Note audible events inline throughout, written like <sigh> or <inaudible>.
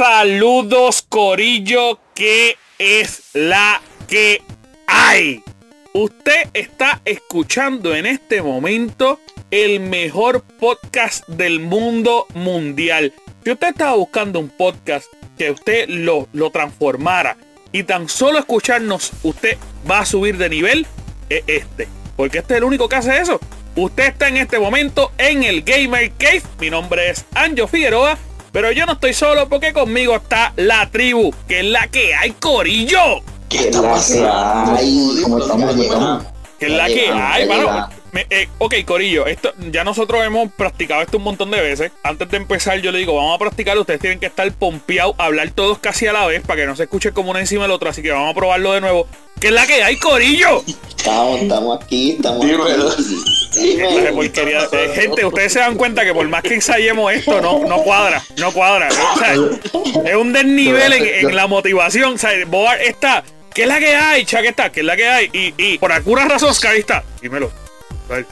Saludos, Corillo, que es la que hay. Usted está escuchando en este momento el mejor podcast del mundo mundial. Si usted estaba buscando un podcast que usted lo, lo transformara y tan solo escucharnos, usted va a subir de nivel, es este. Porque este es el único que hace eso. Usted está en este momento en el Gamer Cave. Mi nombre es Anjo Figueroa. Pero yo no estoy solo porque conmigo está la tribu, que es la que hay, Corillo. ¿Qué está pasando? ¿Cómo estamos? ¿Cómo estamos? Que es la que hay, mano. Me- eh, ok, Corillo, esto ya nosotros hemos practicado esto un montón de veces. Antes de empezar, yo le digo, vamos a practicar. Ustedes tienen que estar pompeados, hablar todos casi a la vez para que no se escuche como uno encima del otro. Así que vamos a probarlo de nuevo. Que es la que hay, Corillo. Estamos, estamos aquí, estamos Dímelo. aquí. Porquería. Eh, gente, ustedes se dan cuenta que por más que ensayemos esto, no, no cuadra, no cuadra. O sea, es un desnivel en, en la motivación. O sea, Boar está, ¿qué es la que hay? Está, ¿qué es la que hay? Y, y por alguna razón, Sky está. Dímelo. Ay.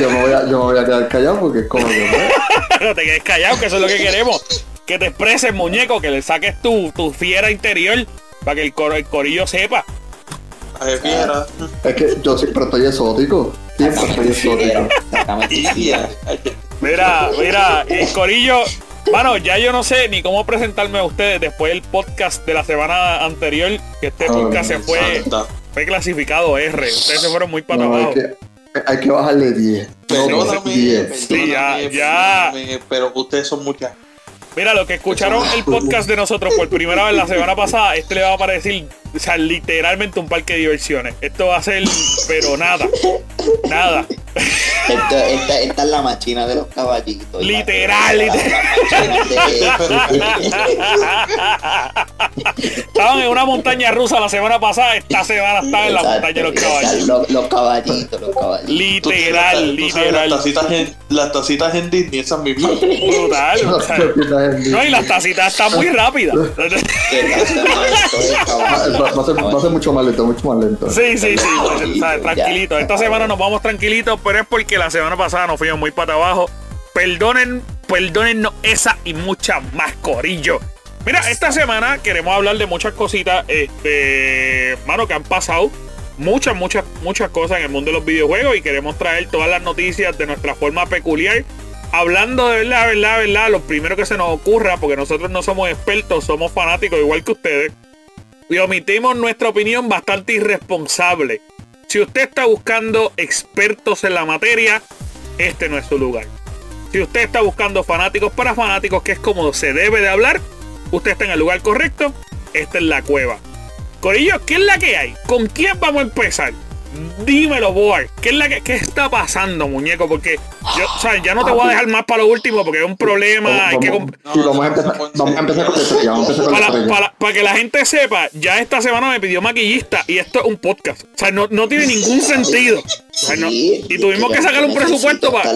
Yo me, voy a, yo me voy a quedar callado porque es como que. ¿no? <laughs> No te quedes callado, que eso es lo que queremos. Que te expreses, muñeco, que le saques tu, tu fiera interior para que el, cor- el corillo sepa. Ay, fiera. Es que yo siempre estoy exótico. Siempre estoy exótico. Mira, mira, el corillo. Mano, ya yo no sé ni cómo presentarme a ustedes después del podcast de la semana anterior, que este podcast se fue, Santa. Fue clasificado R. Ustedes se fueron muy para No, hay, que, hay que bajarle 10. Perdóname, 10. Sí, ya, ya. pero ustedes son muchas. Mira, los que escucharon el podcast de nosotros por primera vez la semana pasada, este le va a parecer, o sea, literalmente un parque de diversiones. Esto va a ser, pero nada, nada. Esto- esta, esta es la machina de los caballitos. Literal, machina Estaban en una montaña rusa la semana pasada, esta semana estaban en la Exacto, montaña de los caballos. Los, los caballitos, los caballitos. Literal, Tú sabes, literal. Las tacitas, en, las tacitas en Disney, esas mismas. Brutal. o sea, no, y las tacitas están muy rápidas. Va, a ser, va a ser mucho más lento, mucho más lento. Sí, sí, sí. tranquilito. Esta semana nos vamos tranquilitos, pero es porque la semana pasada nos fuimos muy para abajo. Perdonen, perdónennos esa y mucha más corillo. Mira, esta semana queremos hablar de muchas cositas, este, mano, que han pasado. Muchas, muchas, muchas cosas en el mundo de los videojuegos y queremos traer todas las noticias de nuestra forma peculiar. Hablando de verdad, verdad, verdad, lo primero que se nos ocurra, porque nosotros no somos expertos, somos fanáticos igual que ustedes. Y omitimos nuestra opinión bastante irresponsable. Si usted está buscando expertos en la materia, este no es su lugar. Si usted está buscando fanáticos para fanáticos, que es como se debe de hablar, usted está en el lugar correcto. Esta es la cueva. Corillo, ¿qué es la que hay? ¿Con quién vamos a empezar? Dímelo, Boar. ¿Qué es la que qué está pasando, muñeco? Porque yo, o sea, ya no te voy a dejar más para lo último porque es un problema. Hay que comp- Vamos, sí, vamos a empezar, vamos a empezar con la estrella. Vamos a empezar con la para, estrella. para- para que la gente sepa, ya esta semana me pidió maquillista y esto es un podcast. O sea, no, no tiene ningún sentido. O sea, no- Sí, y tuvimos que sacar un presupuesto para...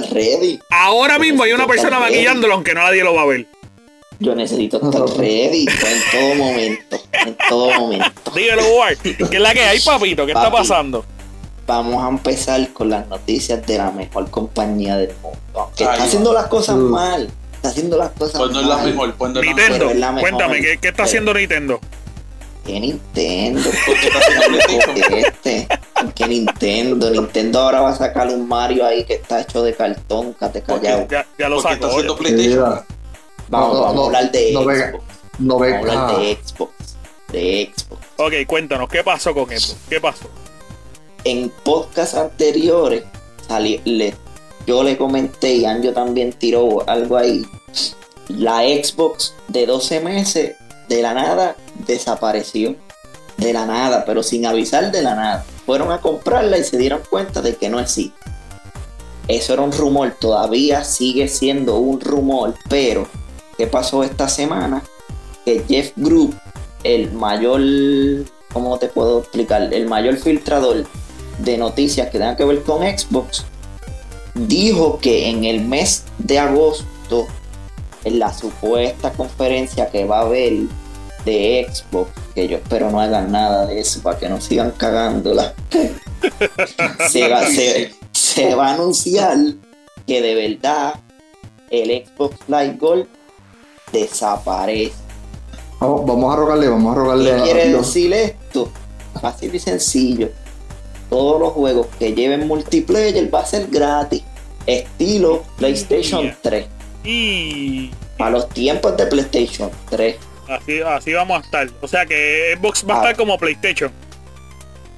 Ahora mismo hay una persona maquillándolo, aunque no nadie lo va a ver. Yo necesito estar ready en todo momento. En todo momento. Dígalo, Ward. ¿Qué es la que hay, papito? ¿Qué está pasando? Vamos a empezar con las noticias de la mejor compañía del mundo. Que Ay, está haciendo las cosas Mm. mal. Está haciendo las cosas Pues no es mal. la mejor, pues no es la mejor. Nintendo, pero es la mejor. cuéntame, ¿qué, qué está haciendo Nintendo? ¿Qué Nintendo? <laughs> ¿Qué este? ¿Qué Nintendo? Nintendo ahora va a sacar un Mario ahí que está hecho de cartón, cate Porque- callado. Ya, ya lo sacó. Vamos, No, no, vamos no, a hablar de no Xbox. venga. no Vamos a hablar de Xbox. De Xbox. Ok, cuéntanos, ¿qué pasó con eso? ¿Qué pasó? En podcasts anteriores yo le comenté y Anjo también tiró algo ahí. La Xbox de 12 meses de la nada desapareció. De la nada, pero sin avisar de la nada. Fueron a comprarla y se dieron cuenta de que no existe. Eso era un rumor, todavía sigue siendo un rumor, pero ¿qué pasó esta semana? Que Jeff Group, el mayor, ¿cómo te puedo explicar? El mayor filtrador de noticias que tengan que ver con Xbox, dijo que en el mes de agosto, en la supuesta conferencia que va a haber de Xbox, que yo espero no hagan nada de eso para que no sigan cagándola, <laughs> se, va, se, se va a anunciar que de verdad el Xbox Live Gold desaparece. Vamos, vamos a rogarle, vamos a rogarle ¿Qué a quiere decir esto? Fácil y sencillo. Todos los juegos que lleven multiplayer va a ser gratis. Estilo PlayStation Yeah. 3. Y Para los tiempos de PlayStation 3. así, así vamos a estar. O sea que Xbox va a Ah. estar como PlayStation.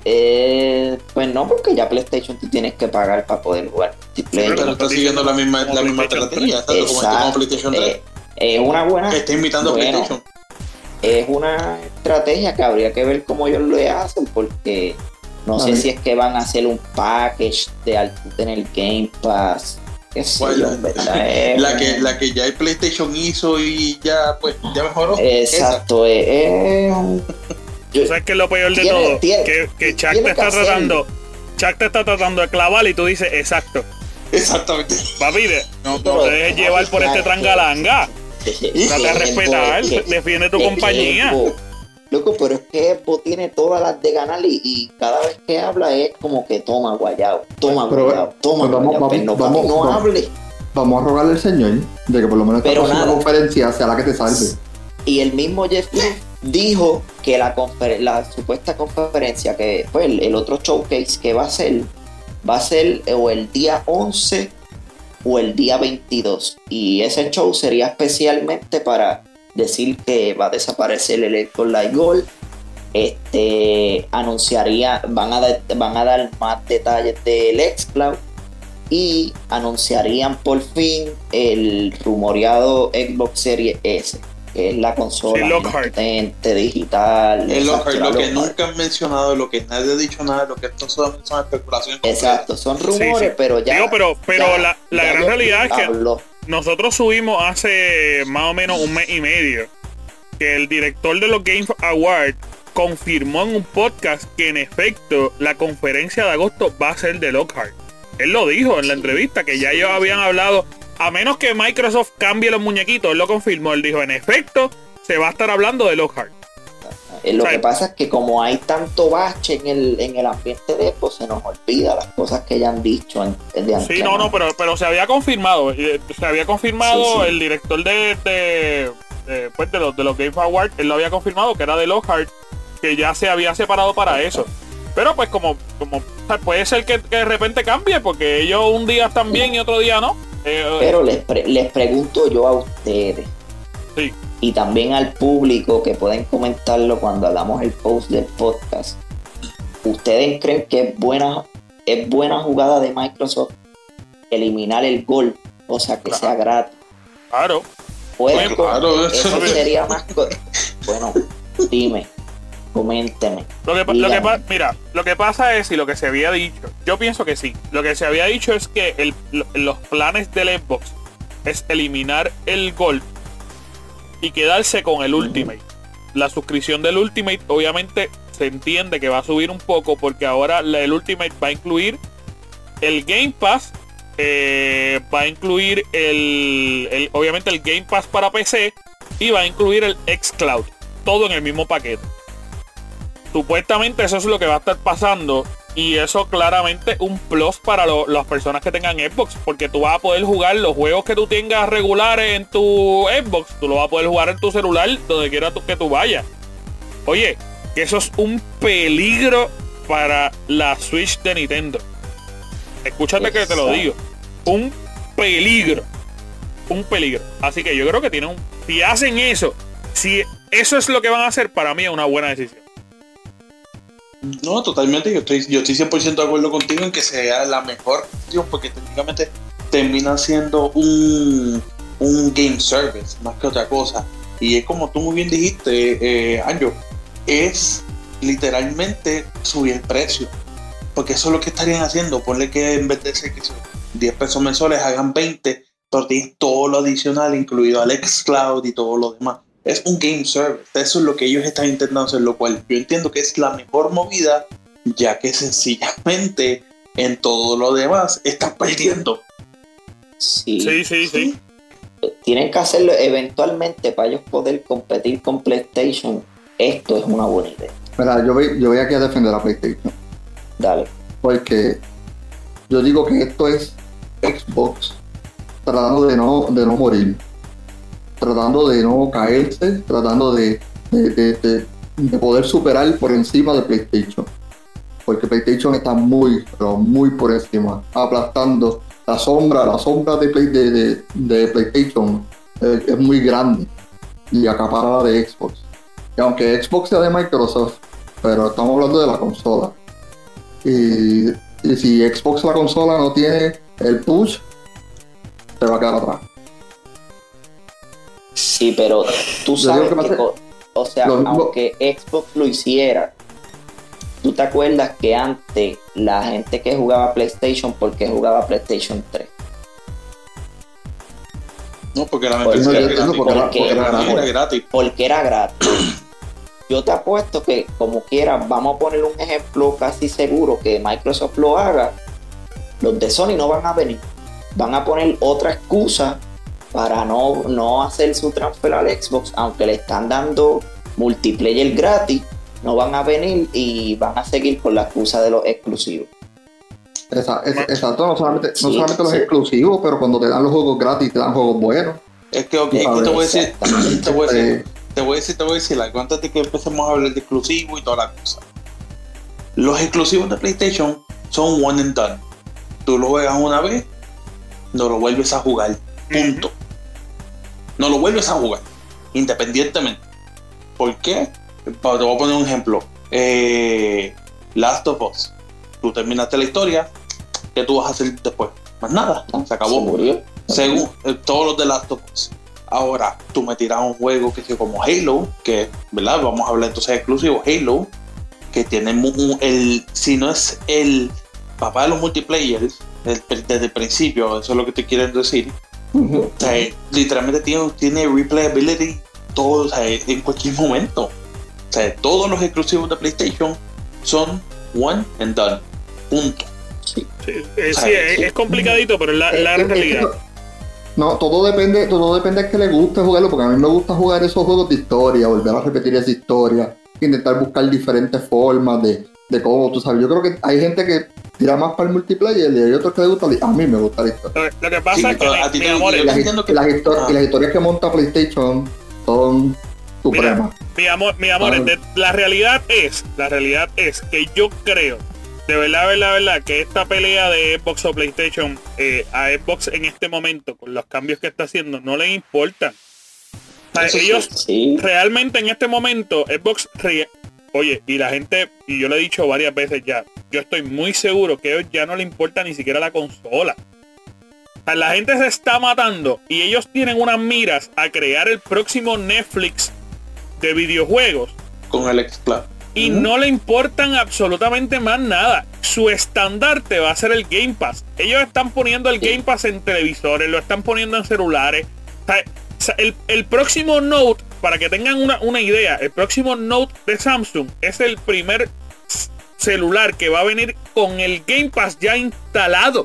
Eh, pues no, porque ya PlayStation tú tienes que pagar para poder jugar multiplayer. Pero está siguiendo la misma, la misma estrategia, exacto, como este. PlayStation 3. Eh, es una buena que está imitando a. PlayStation. es una estrategia que habría que ver cómo ellos lo hacen porque no A sé ver. si es que van a hacer un package de al- tener Game Pass qué sé Bueno, yo, en verdad, es La que, la que ya el PlayStation hizo y ya, pues, ya mejoró. exacto es, un- yo- ¿Tú sabes que es lo peor de Tiene- todo? tiene- que que Chuck te está tratando. Chuck te está tratando de clavar y tú dices, exacto. Exactamente. Papi, de- no, no Pero, te dejes llevar por este trangalanga. Trata <laughs> Trata de respetar, defiende tu compañía. Loco, pero es que Evo tiene todas las de ganar y, y cada vez que habla es como que toma guayao, toma Pero, guayao, toma pues vamos- guayao, vamos- pero no, vamos- no vamos. hable. Vamos a rogarle al Señor de que por lo menos esta Pero nada. conferencia sea la que te salve. Y el mismo Jeff dijo que la, la supuesta conferencia, que fue el, el otro showcase que va a ser, va a ser o el día 11 o el día 22. Y ese show sería especialmente para decir que va a desaparecer el Xbox Live Gold. Este anunciaría, van a, dar- van a dar más detalles del Xcloud y anunciarían por fin el rumoreado Xbox Series S, que es la consola potente, digital. Es lo, que Lockhart. nunca han mencionado, lo que nadie ha dicho nada, lo que esto solamente son especulaciones. Exacto, son rumores, Sí, sí. pero ya. Digo, pero, pero ya- la, la ya gran realidad es que habló. Nosotros subimos hace más o menos un mes y medio que el director de los Game Awards confirmó en un podcast que en efecto la conferencia de agosto va a ser de Lockhart. Él lo dijo en la entrevista que ya ellos habían hablado, a menos que Microsoft cambie los muñequitos, él lo confirmó, él dijo, en efecto, se va a estar hablando de Lockhart. Eh, Lo que pasa es que como hay tanto bache en el, en el ambiente de Xbox, se nos olvida las cosas que ya han dicho en, de Sí, no, no, pero, pero se había confirmado. eh, Se había confirmado Sí, sí. el director de, de, de, pues, de los, de los Game Awards, él lo había confirmado que era de Lockhart, que ya se había separado para eso. Pero pues como, como puede ser que, que de repente cambie, porque ellos un día están bien y otro día no. Eh, Pero les, pre- les pregunto yo a ustedes Sí. Y también al público que pueden comentarlo cuando hagamos el post del podcast. ¿Ustedes creen que es buena, es buena jugada de Microsoft eliminar el gol? O sea, que Claro. sea gratis. claro. Pues co- claro, eso sería más... Bueno, dime, coménteme. Lo que, lo mira, lo que pasa es, y lo que se había dicho, yo pienso que sí. Lo que se había dicho es que el- los planes del Xbox es eliminar el Gold y quedarse con el Ultimate. La suscripción del Ultimate, obviamente, se entiende que va a subir un poco porque ahora el Ultimate va a incluir el Game Pass, eh, va a incluir el, el- obviamente el Game Pass para PC y va a incluir el xCloud. Todo en el mismo paquete supuestamente eso es lo que va a estar pasando y eso claramente un plus para lo- las personas que tengan Xbox porque tú vas a poder jugar los juegos que tú tengas regulares en tu Xbox tú lo vas a poder jugar en tu celular donde quiera tú- que tú vayas. Oye que eso es un peligro para la Switch de Nintendo. Escúchate que te lo digo. Un peligro. Un peligro. Así que yo creo que tienen un si hacen eso si eso es lo que van a hacer para mí es una buena decisión No, totalmente. Yo estoy, yo estoy 100% de acuerdo contigo en que sea la mejor porque técnicamente termina siendo un, un game service más que otra cosa. Y es como tú muy bien dijiste, eh, Anjo, es literalmente subir el precio. Porque eso es lo que estarían haciendo. Ponle que en vez de ser que son 10 pesos mensuales hagan 20, pero tienes todo lo adicional, incluido al xCloud y todo lo demás. Es un game service. Eso es lo que ellos están intentando hacer, lo cual yo entiendo que es la mejor movida, ya que sencillamente en todo lo demás están perdiendo. Sí, sí sí sí tienen que hacerlo eventualmente para ellos poder competir con PlayStation. Esto es una buena idea. Mira, yo voy, yo voy aquí a defender a PlayStation. Dale. Porque yo digo que esto es Xbox tratando de no, de no morir. Tratando de no caerse, tratando de, de, de- de- de poder superar por encima de PlayStation. Porque PlayStation está muy, pero muy por encima, aplastando la sombra, la sombra de, Play- de, de- de PlayStation eh, es muy grande y acapara la de Xbox. Y aunque Xbox sea de Microsoft, pero estamos hablando de la consola. Y si Xbox la consola no tiene el push, se va a quedar atrás. Sí, pero tú sabes que o sea, lo mismo- aunque Xbox lo hiciera, tú te acuerdas que antes la gente que jugaba PlayStation, porque jugaba PlayStation 3? No, porque Pues no, era porque era- porque era Era gratis. gratis. Porque era gratis. Yo te apuesto que, como quiera, vamos a poner un ejemplo casi seguro que Microsoft lo haga. Los de Sony no van a venir. Van a poner otra excusa para no, no hacer su transfer al Xbox, aunque le están dando multiplayer gratis. No van a venir y van a seguir con la excusa de los exclusivos. Exacto, no solamente, no Sí, solamente los sí. exclusivos, pero cuando te dan los juegos gratis, te dan juegos buenos. Es que, es te voy a decir, te voy a decir, te voy a decir, te voy a decir algo antes de que empecemos a hablar de exclusivos y toda la cosa. Los exclusivos de PlayStation son one and done. Tú lo juegas una vez, no lo vuelves a jugar. Punto. No lo vuelves a jugar, independientemente. ¿Por qué? Te voy a poner un ejemplo. Eh, Last of Us. Tú terminaste la historia, ¿qué tú vas a hacer después? Más nada, se acabó. Se murió. Según eh, todos los de Last of Us. Ahora, tú me tiras un juego que es como Halo, que, ¿verdad? Vamos a hablar entonces exclusivo. Halo, que tiene un- el, si no es el papá de los multiplayers, desde el principio, eso es lo que te quieren decir. O sea, eh, literalmente tiene, tiene replayability todo, o sea, en cualquier momento. O sea, todos los exclusivos de PlayStation son one and done. Punto. Sí. Sí, eh, sí, es, es complicadito, pero es la, la Eh, eh, realidad. eh, No, todo depende, todo depende de que le guste jugarlo, porque a mí me gusta jugar esos juegos de historia, volver a repetir esa historia, intentar buscar diferentes formas de, de cómo, tú sabes, yo creo que hay gente que tira más para el multiplayer y hay otros que le gusta, a mí me gusta la historia. Lo, que pasa Sí, es que, a ti amor, las, entiendo que- y las histo- Ah. y las historias que monta PlayStation son supremas. mi amor, mi amor, Ah. de- la realidad es, la realidad es que yo creo, de verdad, verdad, verdad, que esta pelea de Xbox o PlayStation eh, a Xbox en este momento, con los cambios que está haciendo, no le importa. O sea, Eso sí. ellos Sí. realmente en este momento, Xbox, oye, y la gente, y yo le he dicho varias veces ya, yo estoy muy seguro que a ellos ya no le importa ni siquiera la consola. La gente se está matando y ellos tienen unas miras a crear el próximo Netflix de videojuegos Con el X-Cloud. y no le importan absolutamente más nada. Su estandarte va a ser el Game Pass. Ellos están poniendo el Game Pass en televisores, lo están poniendo en celulares. O sea, el, el próximo Note, para que tengan una, una idea, el próximo Note de Samsung es el primer celular que va a venir con el Game Pass ya instalado.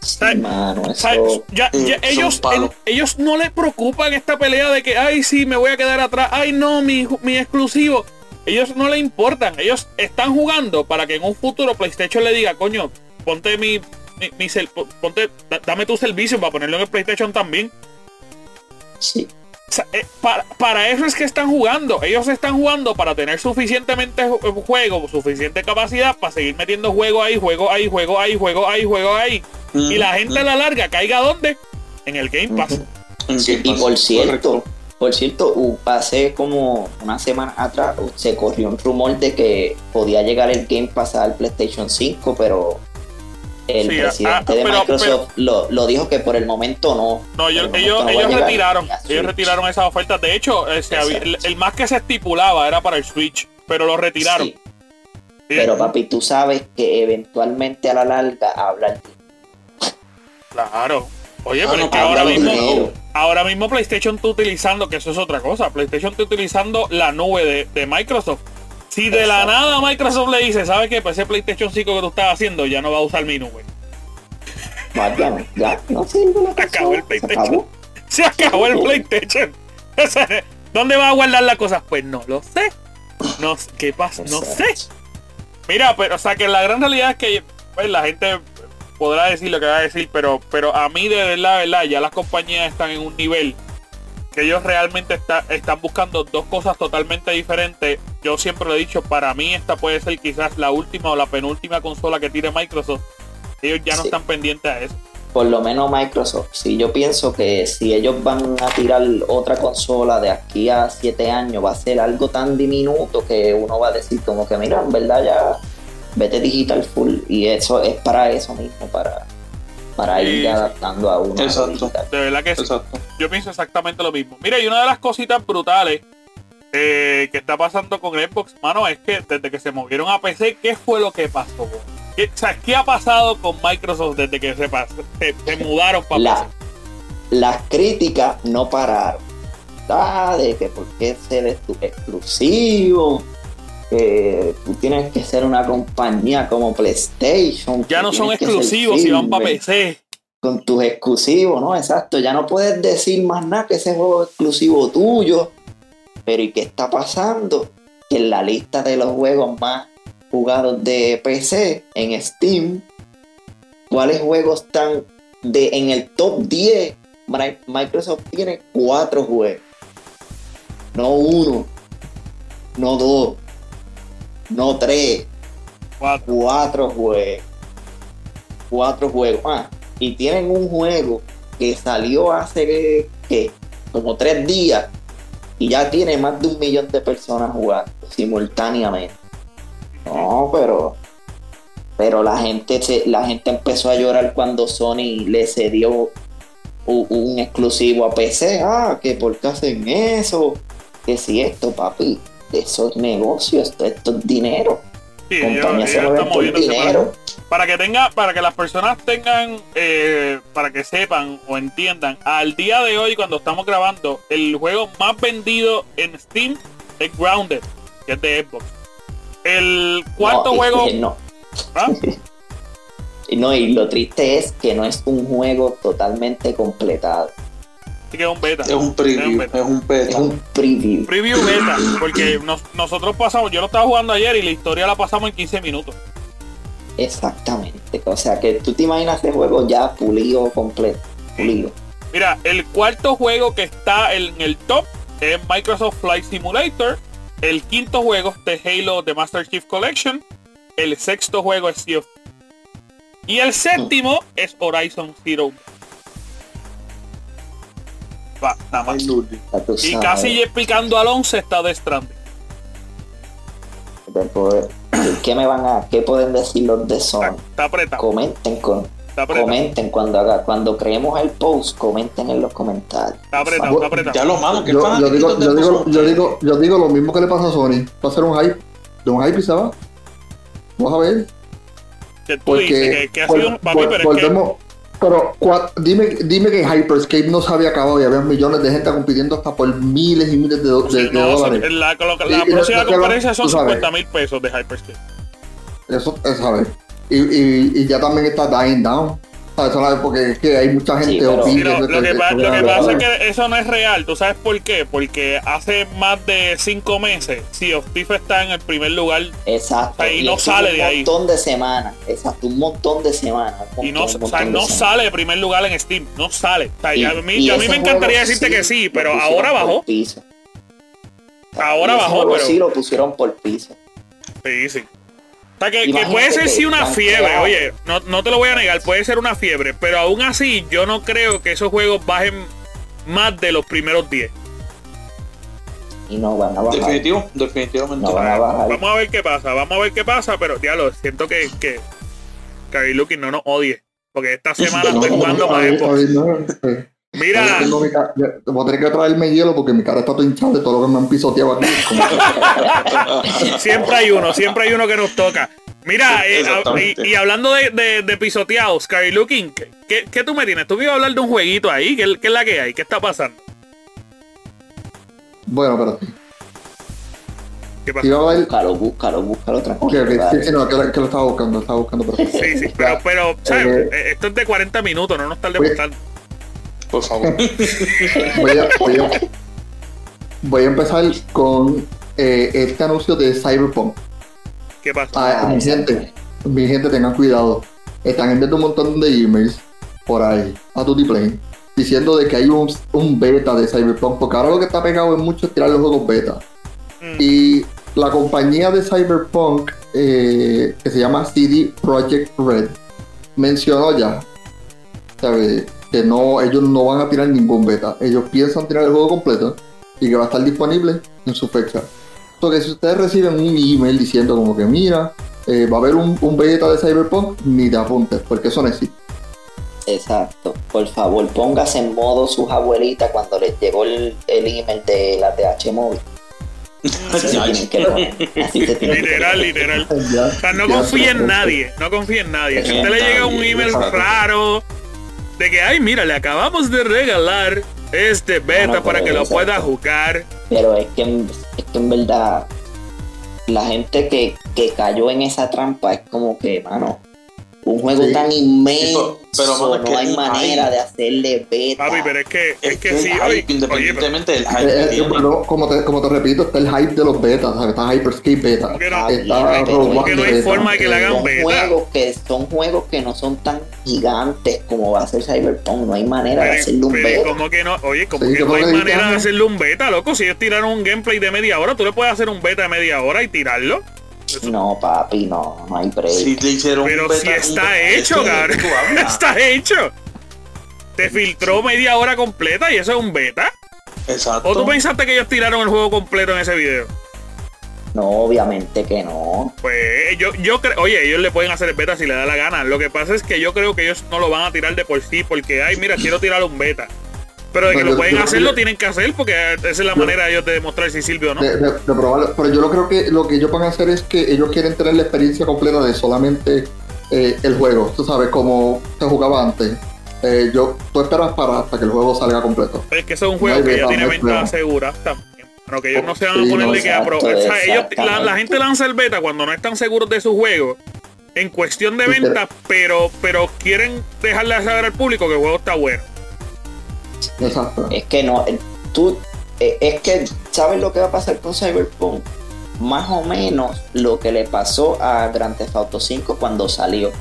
Sí, mano, O sea, eso. ya- ellos, el- ellos no le preocupan esta pelea de que, ay, sí, me voy a quedar atrás, ay, no, mi, mi exclusivo. Ellos no le importan, ellos están jugando para que en un futuro PlayStation le diga, coño, ponte mi, mi, mi ponte, da- dame tu servicio para ponerlo en el PlayStation también. Sí. O sea, eh, para, para eso es que están jugando. Ellos están jugando para tener suficientemente ju- juego, suficiente capacidad para seguir metiendo juego ahí, juego ahí, juego ahí, juego ahí, juego ahí. Y la gente a la larga caiga ¿dónde? En el Game Pass. En Sí, Game y por cierto, correcto. por cierto, uh, hace como una semana atrás se corrió un rumor de que podía llegar el Game Pass al PlayStation 5, pero el Sí, presidente ah, de pero- Microsoft lo, lo dijo que por el momento no. No, ellos, el ellos, no retiraron, ellos retiraron esas ofertas. De hecho, había- el, más que se estipulaba era para el Switch, pero lo retiraron. Sí, Sí. Pero papi, tú sabes que eventualmente a la larga habla el Claro. Oye, Ah, pero no, es que ahora mismo, dinero. ahora mismo PlayStation está utilizando, que eso es otra cosa, PlayStation está utilizando la nube de, de Microsoft. Si de la nada Microsoft le dice, ¿sabes qué? Pues ese PlayStation 5 que tú estás haciendo ya no va a usar nube. Vaya, ya, no sirve la Se acabó el PlayStation. Se acabó el PlayStation. <laughs> ¿Dónde va a guardar las cosas? Pues no lo sé. No, ¿Qué pasa? No sé. Mira, pero o sea que la gran realidad es que pues, la gente podrá decir lo que va a decir, pero, pero a mí de verdad, verdad, ya las compañías están en un nivel que ellos realmente está- están buscando dos cosas totalmente diferentes. Yo siempre lo he dicho, para mí esta puede ser quizás la última o la penúltima consola que tire Microsoft. Ellos ya no Sí. están pendientes a eso. Por lo menos Microsoft. Si yo pienso que si ellos van a tirar otra consola de aquí a siete años, va a ser algo tan diminuto que uno va a decir como que, mira, en verdad ya vete digital full. Y eso es para eso mismo, para, para ir adaptando a uno. Exacto. De verdad que sí. Exacto. Yo pienso exactamente lo mismo. Mira, y una de las cositas brutales eh, que está pasando con Xbox, mano, es que desde que se movieron a PC, ¿qué fue lo que pasó? ¿Qué, o sea, ¿qué ha pasado con Microsoft desde que se, pas- se, se mudaron para La- PC? las críticas no pararon. Ah, de que por qué ser ex- exclusivo, tú tienes que ser una compañía como PlayStation. Ya no son exclusivos si van para PC. Con tus exclusivos, ¿no? Exacto, ya no puedes decir más nada que ese juego es exclusivo tuyo. Pero ¿y qué está pasando? Que en la lista de los juegos más jugados de PC en Steam, ¿cuáles juegos están de, en el top 10? Mi- Microsoft tiene cuatro juegos. No uno, no dos, no tres, Cuatro. cuatro juegos. Cuatro juegos. Ah, y tienen un juego que salió hace ¿qué? como tres días y ya tiene más de un millón de personas jugando simultáneamente. No, pero pero la gente se, la gente empezó a llorar cuando Sony le cedió u- un, exclusivo a PC. Ah, que por qué hacen eso, que si esto, papi, eso es negocio, esto, esto es dinero. Sí, Compañía se ellos mueve están por para- que tenga, para que las personas tengan, eh, para que sepan o entiendan, al día de hoy cuando estamos grabando, el juego más vendido en Steam es Grounded, que es de Xbox. El cuarto No, juego, no. ¿ah? <laughs> Y No, y lo triste es que no es un juego totalmente completado. Que es un beta. Es un preview, beta. es un Es beta. un preview. Preview beta, porque nos- nosotros pasamos, yo lo estaba jugando ayer y la historia la pasamos en 15 minutos. Exactamente. O sea que tú te imaginas ese juego ya pulido completo. Pulido. Mira, el cuarto juego que está en el top es Microsoft Flight Simulator. El quinto juego es de Halo The Master Chief Collection. El sexto juego es Sea of Y el séptimo es Horizon Zero. Va, nada más. Y casi ya picando al 11 está de Stranding. <clears throat> ¿Qué me van a, qué pueden decir los de Está, Sony? está apretado. Comenten con, Está comenten cuando haga, cuando creemos el post, comenten en los comentarios. Está apretado. Está apretado. Ya los manos, que Yo, yo digo, yo, digo, yo, digo, yo digo lo mismo que le pasa a Sony. Va a ser un hype. De un hype y se va. Vamos a ver. Que tú Porque dices que, que ha sido un papi, pero es que volvemos. Pero cua- dime, dime que Hyperscape no se había acabado y había millones de gente compitiendo hasta por miles y miles de, do- de- de no, son- dólares. la, la- la Y- y próxima conferencia son tú sabes. 50 mil pesos de Hyperscape. Eso es saber. Y, y, y ya también está dying down. ¿Sabes? ¿Sabes? Porque es que hay mucha gente pero- opina Pero de- lo que, pa- lo pasa es que eso no es real. ¿Tú sabes por qué? Porque hace más de cinco meses, of Thieves está en el primer lugar Exacto. Ahí no sale un de ahí. montón de semanas. Exacto, un montón de semanas. un y no, un o sea, de no sale de primer lugar en Steam. No sale. O sea, y a Y- mí, y a mí ese me encantaría juego decirte que sí, pero ahora bajó. piso. Ahora Y bajó, pero- Sí, lo pusieron por piso. Sí, sí. O sea, que, que puede ser que sí una fiebre, oye, no, no te lo voy a negar, puede ser una fiebre, pero aún así yo no creo que esos juegos bajen más de los primeros 10. Y no van a bajar. Definitivo, definitivamente. No van a bajar. Vamos a ver qué pasa, vamos a ver qué pasa, pero diablo, siento que, que Kevin Lucky no nos odie, porque esta <laughs> semana No, estoy jugando no, para no, Xbox. Yo Mira, tengo mi ca- yo- Voy a tener que traerme hielo porque mi cara está todo hinchada de todo lo que me han pisoteado aquí. <laughs> Siempre hay uno, siempre hay uno que nos toca. Mira, eh, y, y hablando de, de, de pisoteados, Kevin Looking, ¿qué, qué, tú me tienes? Tú me ibas a hablar de un jueguito ahí, ¿qué, qué es la que hay? ¿Qué está pasando? Bueno, pero ¿Qué pasa? iba a. Búscalo, búscalo, búscalo tranquilo. ok, sí, dale. sí, no, que, lo- que lo estaba buscando, lo estaba buscando, pero. Sí, sí, pero, pero, ¿sabes? Eh, Eh, Esto es de 40 minutos, no nos tarde Oye. tanto. Por favor. <laughs> Voy a, voy a, voy a empezar con eh, este anuncio de Cyberpunk. ¿Qué pasa? Ah, mi gente, mi gente, tengan cuidado. Están enviando un montón de emails por ahí a Tutti Play diciendo de que hay un, un beta de Cyberpunk, porque ahora lo que está pegado es mucho tirar los juegos beta. Mm. Y la compañía de Cyberpunk, eh, que se llama CD Projekt Red, mencionó ya ¿sabe? Que no, ellos no van a tirar ningún beta. Ellos piensan tirar el juego completo y que va a estar disponible en su fecha. Entonces, si ustedes reciben un email diciendo como que mira, eh, va a haber un, un beta de Cyberpunk, ni te apuntes, porque eso no existe. Exacto. Por favor, póngase en modo sus abuelitas cuando les llegó el, el email de la TH móvil. Así que Literal, literal. O sea, no ya confíe en nadie, no confíe en nadie. Si usted le llega un email raro de que, ay, mira, le acabamos de regalar este beta no, para que lo exacto. pueda jugar. Pero es que, es que en verdad, la gente que, que cayó en esa trampa es como que, mano, un juego Sí. tan inmenso, pero, no que hay hay- manera de hacerle beta. Papi, pero es que, es Es que que sí, oye, hype, oye, pero- independientemente del hype Eh, que tiene. pero como, te, como te repito, está el hype de los betas, ¿sabes? está Hyperscape Beta. ¿Cómo que no? Está que no hay Beta. forma de que le hagan son beta. juegos que son juegos que no son tan gigantes como va a ser Cyberpunk. No hay manera de pero- hacerle un beta. como que no, oye, como Sí, que no hay manera de hacerle un beta, loco. Si ellos tiraron un gameplay de media hora, tú le puedes hacer un beta de media hora y tirarlo. No, papi, no, no hay break. Si le hicieron Pero si está hecho, ¿de qué cabrón. <laughs> hablas? Está hecho. Te filtró media hora completa y eso es un beta. Exacto. ¿O tú pensaste que ellos tiraron el juego completo en ese video? No, obviamente que no. Pues yo, yo creo, oye, ellos le pueden hacer el beta si le da la gana. Lo que pasa es que yo creo que ellos no lo van a tirar de por sí porque, ay, mira, quiero tirar un beta. Pero de que Pero lo pueden hacer, lo tienen que hacer porque esa es la yo- manera de ellos de demostrar si sirve o no. de, de- de probarlo. Pero yo lo creo que lo que ellos van a hacer es que ellos quieren tener la experiencia completa de solamente eh, el juego. Tú sabes, como se jugaba antes. Eh, yo, tú esperas para hasta que el juego salga completo. Es que eso es un juego que ya tiene prueba. seguras también. Pero que ellos no se van a poner de que apro- exacto, o sea, ellos, la, gente lanza el beta cuando no están seguros de su juego en cuestión de ventas, pero, pero quieren dejarle saber al público que el juego está bueno. Es que no, eh, tú, eh, es que, ¿sabes lo que va a pasar con Cyberpunk? Más o menos lo que le pasó a Grand Theft Auto 5 cuando salió.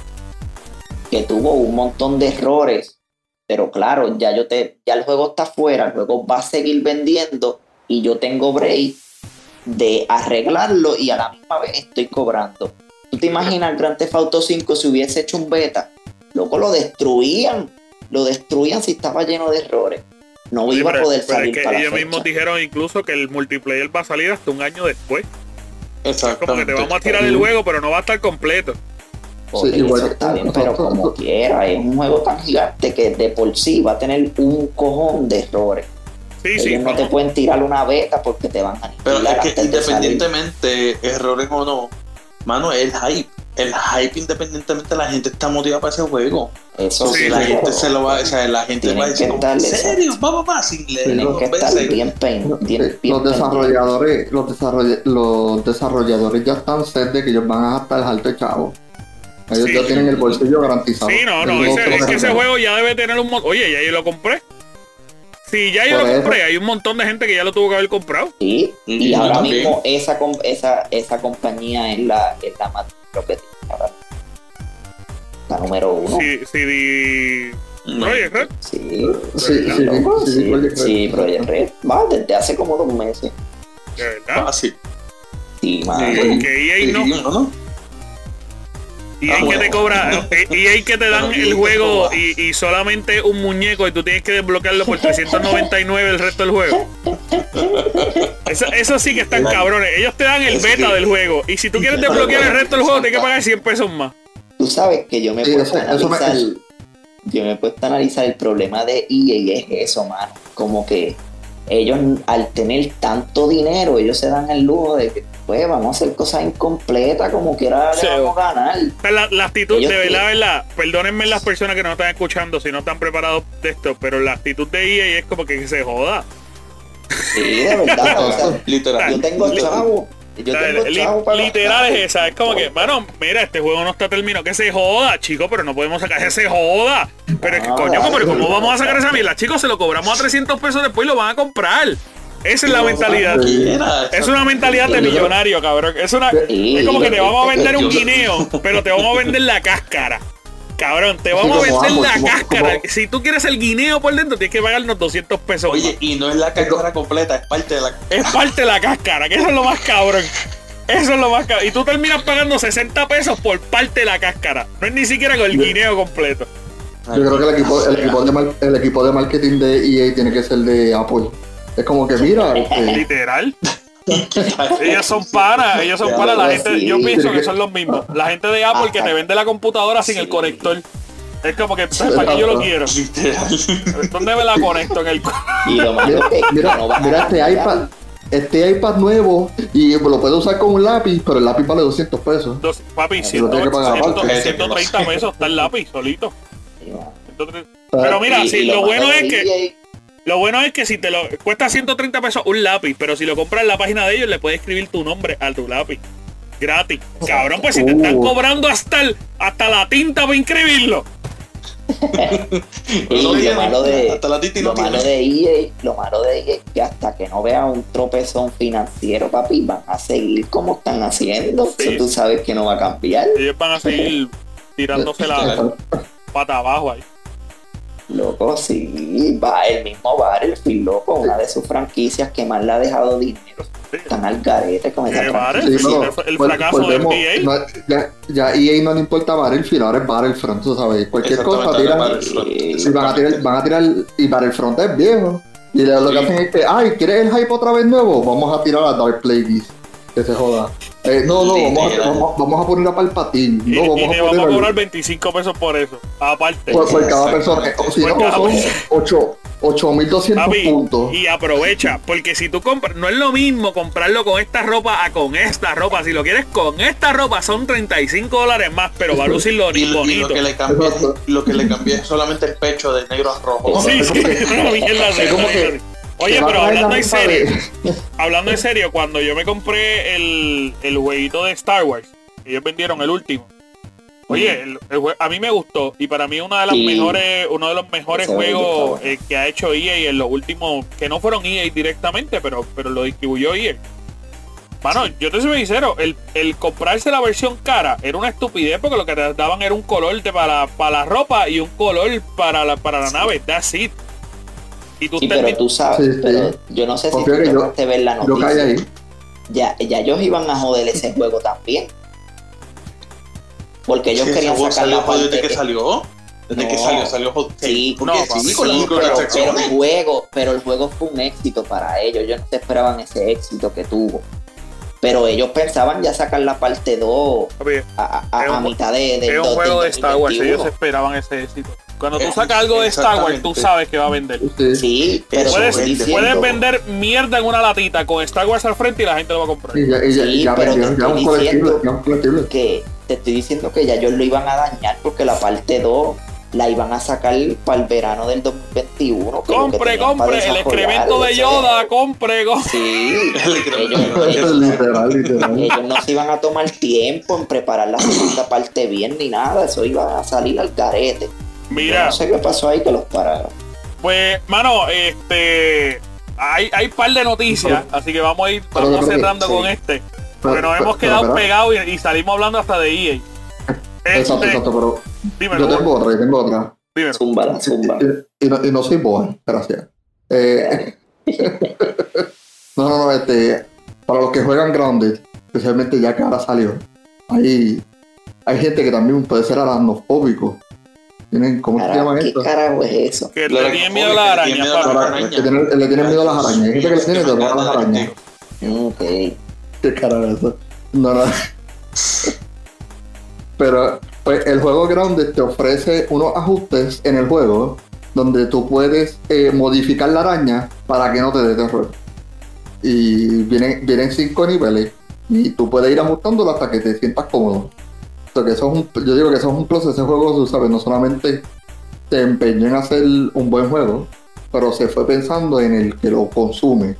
Que tuvo un montón de errores. Pero claro, ya yo te, ya el juego está fuera, el juego va a seguir vendiendo y yo tengo break de arreglarlo y a la misma vez estoy cobrando. ¿Tú te imaginas Grand Theft Auto 5 si hubiese hecho un beta? Loco, lo destruían. Lo destruían si estaba lleno de errores. No Sí, iba a poder pero salir es que para la ellos fecha. mismos dijeron incluso que el multiplayer va a salir hasta un año después. Como que te vamos a tirar el juego, pero no va a estar completo. Sí, eso igual- está bien, pero como quiera, es un juego tan gigante que de por sí va a tener un cojón de errores. Sí, Ellos sí. no te pueden tirar una beta porque te van a Pero es que independientemente, errores o no, mano, el hype. El hype, independientemente, la gente está motivada para ese juego. Eso Sí, sí, la sí. gente se lo va, o sea, la gente va a decir, que como, darle ¿en serio? Va, va, va, sin leer Tienen dos que estar veces. bien, pen, bien, Eh, los desarrolladores, los, desarroll- los desarrolladores ya están set de que ellos van a gastar alto chavo. Ellos Sí. ya tienen el bolsillo garantizado. Sí, no, no. Es que ese juego ya debe tener un montón. Oye, ya yo lo compré. Si ya yo Por lo eso. compré, hay un montón de gente que ya lo tuvo que haber comprado. Sí, Y ahora también. mismo esa, com- esa, esa compañía es la, es la más creo que tiene ahora. La número uno. Si, si di... No. Project Red. Sí, Sí, sí, loco, sí, sí, Project Red. sí, Project Red. Va, desde hace como dos meses. De verdad. Fácil. Sí. Sí. EA Sí, no. Y Ah, hay que bueno. te cobra, eh, y hay que te dan <laughs> el juego y, y solamente un muñeco y tú tienes que desbloquearlo por 399 el resto del juego. Eso, eso sí que están cabrones. Ellos te dan el beta que- del juego. Y si tú quieres desbloquear el resto del juego, tienes que pagar 100 pesos más. Tú sabes que yo me he Sí, puesto a me- analizar. Yo me he puesto a analizar el problema de EA y es eso, mano. Como que ellos, al tener tanto dinero, ellos se dan el lujo de que, pues, vamos a hacer cosas incompletas, como quiera Sí. le vamos a ganar. La, la actitud, Ellos de verdad, tienen- verdad, perdónenme las personas que no están escuchando si no están preparados de esto, pero la actitud de EA es como que se joda. Sí, de verdad. <laughs> o sea, Literal. yo tengo chavo. Yo O sea, tengo li- chavo para literal es esa, es como que, bueno, mira, este juego no está terminado, que se joda, chico, pero no podemos sacar ese joda. Pero es que, Ah, coño, ¿cómo, vale. ¿cómo vamos a sacar esa mierda? Chicos, se lo cobramos a 300 pesos después y lo van a comprar. Esa es la mentalidad. Es una mentalidad de millonario, cabrón. Es, una, es como que te vamos a vender un guineo, pero te vamos a vender la cáscara. Cabrón, te vamos a vender la como- cáscara. como- Si tú quieres el guineo por dentro, tienes que pagarnos 200 pesos. Oye, más. y no es la cáscara completa, es parte de la es parte de la cáscara, que eso es lo más cabrón. Eso es lo más cabrón. Y tú terminas pagando 60 pesos por parte de la cáscara. No es ni siquiera con el guineo completo. Yo creo que el equipo, el equipo, de, el equipo de marketing de EA tiene que ser de Apple. Es como que, mira, este, Literal. <laughs> Ellos son panas, ellos son panas. La gente, yo pienso que son los mismos. La gente de Apple que te vende la computadora sin el conector. Es como que, ¿sabes para qué yo lo quiero? <laughs> ¿Dónde me la conecto? En el mira, mira, mira este iPad, este iPad nuevo y lo puede usar con un lápiz, pero el lápiz vale 200 pesos. Dos- papi, Lo tiene que pagar 100, aparte. 130 pesos está el lápiz solito. 130. Pero mira, Y- si y lo bueno es que Lo bueno es que si te lo cuesta 130 pesos un lápiz, pero si lo compras en la página de ellos, le puedes escribir tu nombre a tu lápiz. Gratis. Cabrón, pues si te están Uh. cobrando hasta, el- hasta la tinta para inscribirlo. Y lo malo de, hasta la lo malo de EA, lo malo de EA es que hasta que no vea un tropezón financiero, papi, van a seguir como están haciendo. Sí. Eso tú sabes que no va a cambiar. Ellos van a seguir <laughs> tirándose la pata abajo ahí. Loco, sí, va el mismo Battlefield, loco, una de sus franquicias que más le ha dejado dinero. Sí. Están al garete con esa Eh, franquicia. Sí, pero, el, el pues, fracaso volvemos, EA. no, ya, ya EA no le importa Battlefield, ahora es Battlefront, tú sabes. Cualquier cosa tiran, Battlefront. Sí, van a tirar, van a tirar y Battlefront es viejo. Y lo, lo que Sí. hacen es que, ay, ¿quieres el hype otra vez nuevo? Vamos a tirar a Dark Plagueis. Que se joda. Eh, no, no, vamos a, vamos, vamos a poner a Palpatine. Y, No, y vamos a vamos cobrar 25 pesos por eso. Aparte. por, por cada persona. O si Por no, cada son persona. 8 8200 Papi, puntos. y aprovecha, porque si tú compras, no es lo mismo comprarlo con esta ropa a con esta ropa. Si lo quieres con esta ropa son 35 dólares más, pero va a lucir lo <laughs> Y, lo- y lo bonito. que le cambié, Exacto. lo que le cambié es solamente el pecho de negro a rojo. Sí, sí, <laughs> Es como que-. Oye, pero hablando en serio, hablando en serio, cuando yo me compré el, el jueguito de Star Wars, ellos vendieron el último. Oye, el- el jue- a mí me gustó y para mí una de las Sí. mejores, uno de los mejores Ese juegos eh, que ha hecho EA en los últimos, que no fueron EA directamente, pero, pero lo distribuyó EA. Mano, yo te soy sincero, el, el comprarse la versión cara era una estupidez porque lo que te daban era un color de para, para la ropa y un color para la, para la nave. That's it. Y tú Sí, termi- pero tú sabes, Sí, sí. pero yo no sé si Confía tú que yo- lograste ver la Yo caí noticia. ahí. Ya, ya ellos iban a joder ese <laughs> juego también. Porque ellos Sí, querían sacar la parte desde que salió. Desde que salió, salió. Sí, no, sí, con Sí, pero, el juego, pero el juego fue un éxito para ellos. Ellos no se esperaban ese éxito que tuvo. Pero ellos pensaban ya sacar la parte 2 Papi, a, mitad de, del es un juego de Star Wars, 2021. ellos esperaban ese éxito. Cuando tú Eh, sacas algo de Star Wars, tú sabes que va a vender. Sí. Pero Puedes, pueden vender mierda en una latita con Star Wars al frente y la gente lo va a comprar. Y ya, y ya, Sí, ya pero ya un Ya un que te estoy diciendo que ya ellos lo iban a dañar porque la parte 2 la iban a sacar para el verano del 2021. que lo que Compre, compre, el excremento de Yoda, compre, compre. Sí, El <laughs> excremento ellos, de ellos- <laughs> literal, literal. ellos no se iban a tomar tiempo en preparar la segunda parte bien ni nada, eso iba a salir al carete. Yo Mira, no sé qué pasó ahí que los pararon. pues, mano, este. Hay, hay par de noticias, así que vamos a ir, Pero vamos que- cerrando sí. con este. Pero- Porque nos hemos quedado pegados y, y salimos hablando hasta de EA. Exacto, Este, exacto, pero dímelo, yo tengo otra, yo tengo otra. dímelo. Zumba, zumba. Y, y no, y no soy boa, gracias. Eh, <laughs> no, no, no, este, para los que juegan Grounded, especialmente ya que ahora salió, hay, hay gente que también puede ser aracnofóbico. Tienen, ¿Cómo se Carajo, llaman ¿Qué esto? carajo es eso? Que le tienen miedo a las arañas, le tienen miedo a las arañas. Hay gente que le tiene miedo a las arañas. Ok. ¿Qué carajo es eso? No, no. Pero pues, el juego Grounded te ofrece unos ajustes en el juego donde tú puedes eh, modificar la araña para que no te dé terror. Y vienen, vienen cinco niveles y tú puedes ir ajustándolo hasta que te sientas cómodo. Que eso es un- yo digo que eso es un plus de ese juego, tú sabes, no solamente se empeñó en hacer un buen juego, pero se fue pensando en el que lo consume.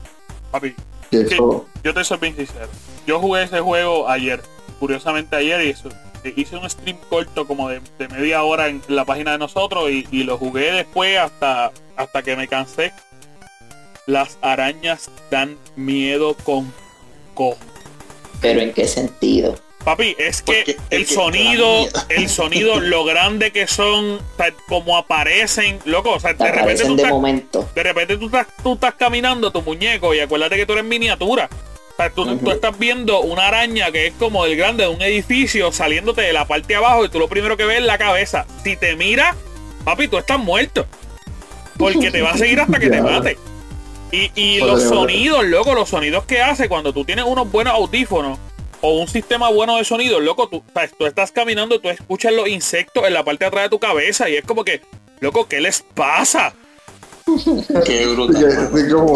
Papi, Que Sí. eso, yo te soy bien sincero. Yo jugué ese juego ayer, curiosamente ayer, y eso. eh, Hice un stream corto como de, de media hora en la página de nosotros y, y lo jugué después hasta, hasta que me cansé. Las arañas dan miedo con cojo. Pero ¿en qué sentido? Papi, es que Porque el sonido, el <laughs> sonido, lo grande que son, como aparecen, loco, o sea, Te de repente tú de estás, momento. de repente tú estás, tú estás caminando tu muñeco y acuérdate que tú eres miniatura. O sea, tú, estás viendo una araña que es como del grande de un edificio saliéndote de la parte de abajo y tú lo primero que ves es la cabeza. Si te mira, papi, tú estás muerto. Porque te va a seguir hasta que te <laughs> mate. Y, y los sonidos, loco, los sonidos que hace cuando tú tienes unos buenos audífonos o un sistema bueno de sonido, loco, tú, o sea, tú estás caminando y tú escuchas los insectos en la parte de atrás de tu cabeza y es como que, loco, ¿qué les pasa? Qué brutal. como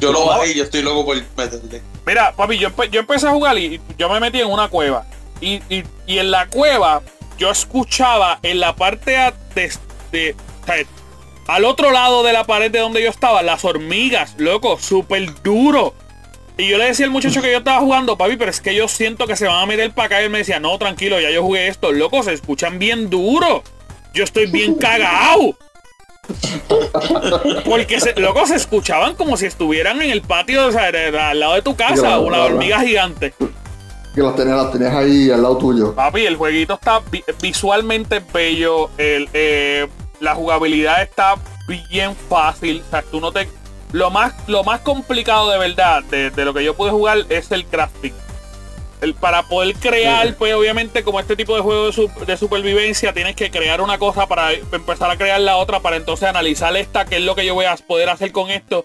Yo lo bajé y yo estoy loco por meterle. Mira, papi, yo, empe- yo empecé a jugar y yo me metí en una cueva. Y, y- y en la cueva yo escuchaba en la parte a- de, de- al otro lado de la pared de donde yo estaba, las hormigas, loco, súper duro. Y yo le decía al muchacho que yo estaba jugando, papi, pero es que yo siento que se van a meter para acá. Y él me decía, no, tranquilo, ya yo jugué esto. Loco, se escuchan bien duro. Yo estoy bien <laughs> cagao. Porque, se, loco, se escuchaban como si estuvieran en el patio, o sea, al lado de tu casa, Claro, una claro. hormiga gigante. Que las tenías, las tenías ahí al lado tuyo. Papi, el jueguito está vi- visualmente bello. El, eh, la jugabilidad está bien fácil. O sea, tú no te. Lo más, lo más complicado de verdad de, de lo que yo pude jugar es el crafting. El, para poder crear, pues obviamente como este tipo de juego de, su- de supervivencia, tienes que crear una cosa para empezar a crear la otra, para entonces analizar esta, qué es lo que yo voy a poder hacer con esto.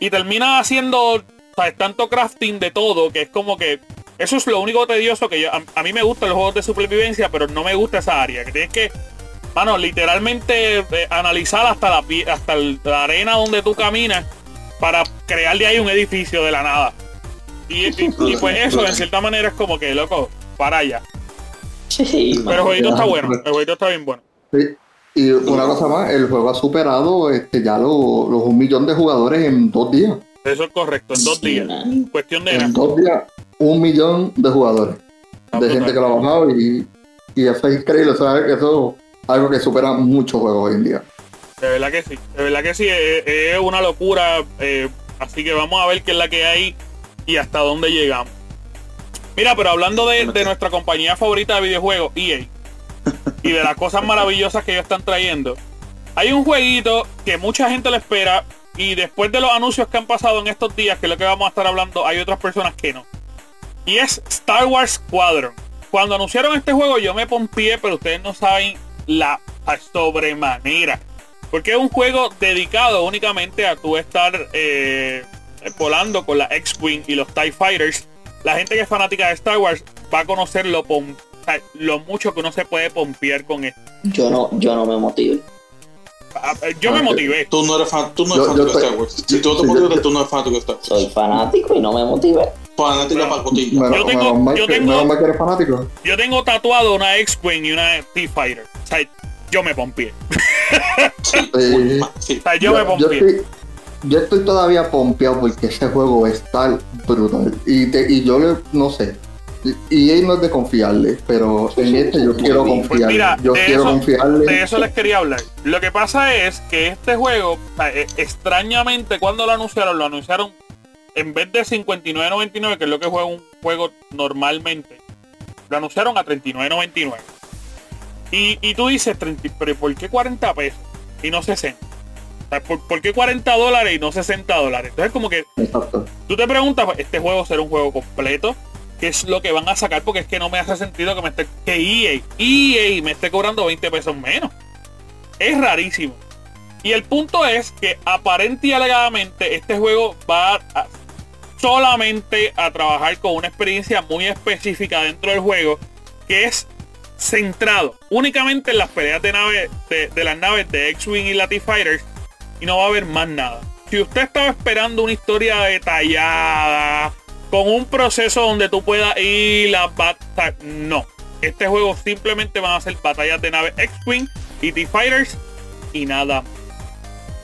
Y termina haciendo, ¿sabes? Tanto crafting de todo, que es como que eso es lo único tedioso que yo, a, a mí me gustan los juegos de supervivencia, pero no me gusta esa área, que tienes que, mano, literalmente eh, analizar hasta la hasta la arena donde tú caminas para crear de ahí un edificio de la nada. Y, y- y, pues <laughs> eso, en cierta manera, es como que, loco, para allá. Sí, Pero el jueguito está bueno, el jueguito está bien bueno. Sí. Y una cosa más, el juego ha superado este, ya lo- los un millón de jugadores en dos días. Eso es correcto, en dos Sí, días. man. Cuestión de En dos días, un millón de jugadores. Está de gente que lo ha bajado y, y eso es increíble. ¿sabes? Eso es algo que supera muchos juegos hoy en día. De verdad que sí, de verdad que sí, es, es una locura. eh, así que vamos a ver qué es la que hay y hasta dónde llegamos. Mira, pero hablando de, de nuestra compañía favorita de videojuegos, EA, y de las cosas maravillosas que ellos están trayendo, hay un jueguito que mucha gente le espera y después de los anuncios que han pasado en estos días, que es lo que vamos a estar hablando, hay otras personas que no. Y es Star Wars Squadron. Cuando anunciaron este juego yo me pompié, pero ustedes no saben la sobremanera. Porque es un juego dedicado únicamente a tú estar eh, volando con la X-Wing y los TIE Fighters. La gente que es fanática de Star Wars va a conocer lo, pom- mucho que uno se puede pompear con esto. Yo no, yo no me motivo. Ah, eh, Yo me Ah, motivé. Tú no eres fan, tú no Yo- eres fanático yo de estoy- Star Wars. Si tú no te motivas, tú no eres fanático de Star Wars. Soy fanático y no me motivé. Fanática para cotilla. Menos, Yo tengo- yo tengo- que eres fanático. Yo tengo tatuado una X-Wing y una TIE Fighter. O sea, yo me pompié. Sí, sí. Yo, me yo, pompié. estoy, yo estoy todavía pompeado porque ese juego es tal brutal. Y, te- y yo le, no sé. Y él no es de confiarle, pero en este yo quiero confiarle. Pues mira, yo de quiero eso- confiarle. De eso les quería hablar. Lo que pasa es que este juego, eh, extrañamente, cuando lo anunciaron, lo anunciaron en vez de 59.99, que es lo que juega un juego normalmente, lo anunciaron a 39.99. Y, y tú dices, 30, pero ¿por qué 40 pesos y no 60? O sea, ¿por, por qué 40 dólares y no 60 dólares? Entonces como que Exacto. tú te preguntas, pues, ¿este juego será un juego completo? ¿Qué es lo que van a sacar? Porque es que no me hace sentido que me esté que EA, EA me esté cobrando 20 pesos menos. Es rarísimo. Y el punto es que aparente y alegadamente este juego va a- solamente a trabajar con una experiencia muy específica dentro del juego que es centrado únicamente en las peleas de nave de, de las naves de X-Wing y la TIE Fighters y no va a haber más nada. Si usted estaba esperando una historia detallada, con un proceso donde tú puedas ir a batallar, no. Este juego simplemente van a ser batallas de naves X-Wing y TIE Fighters y nada más.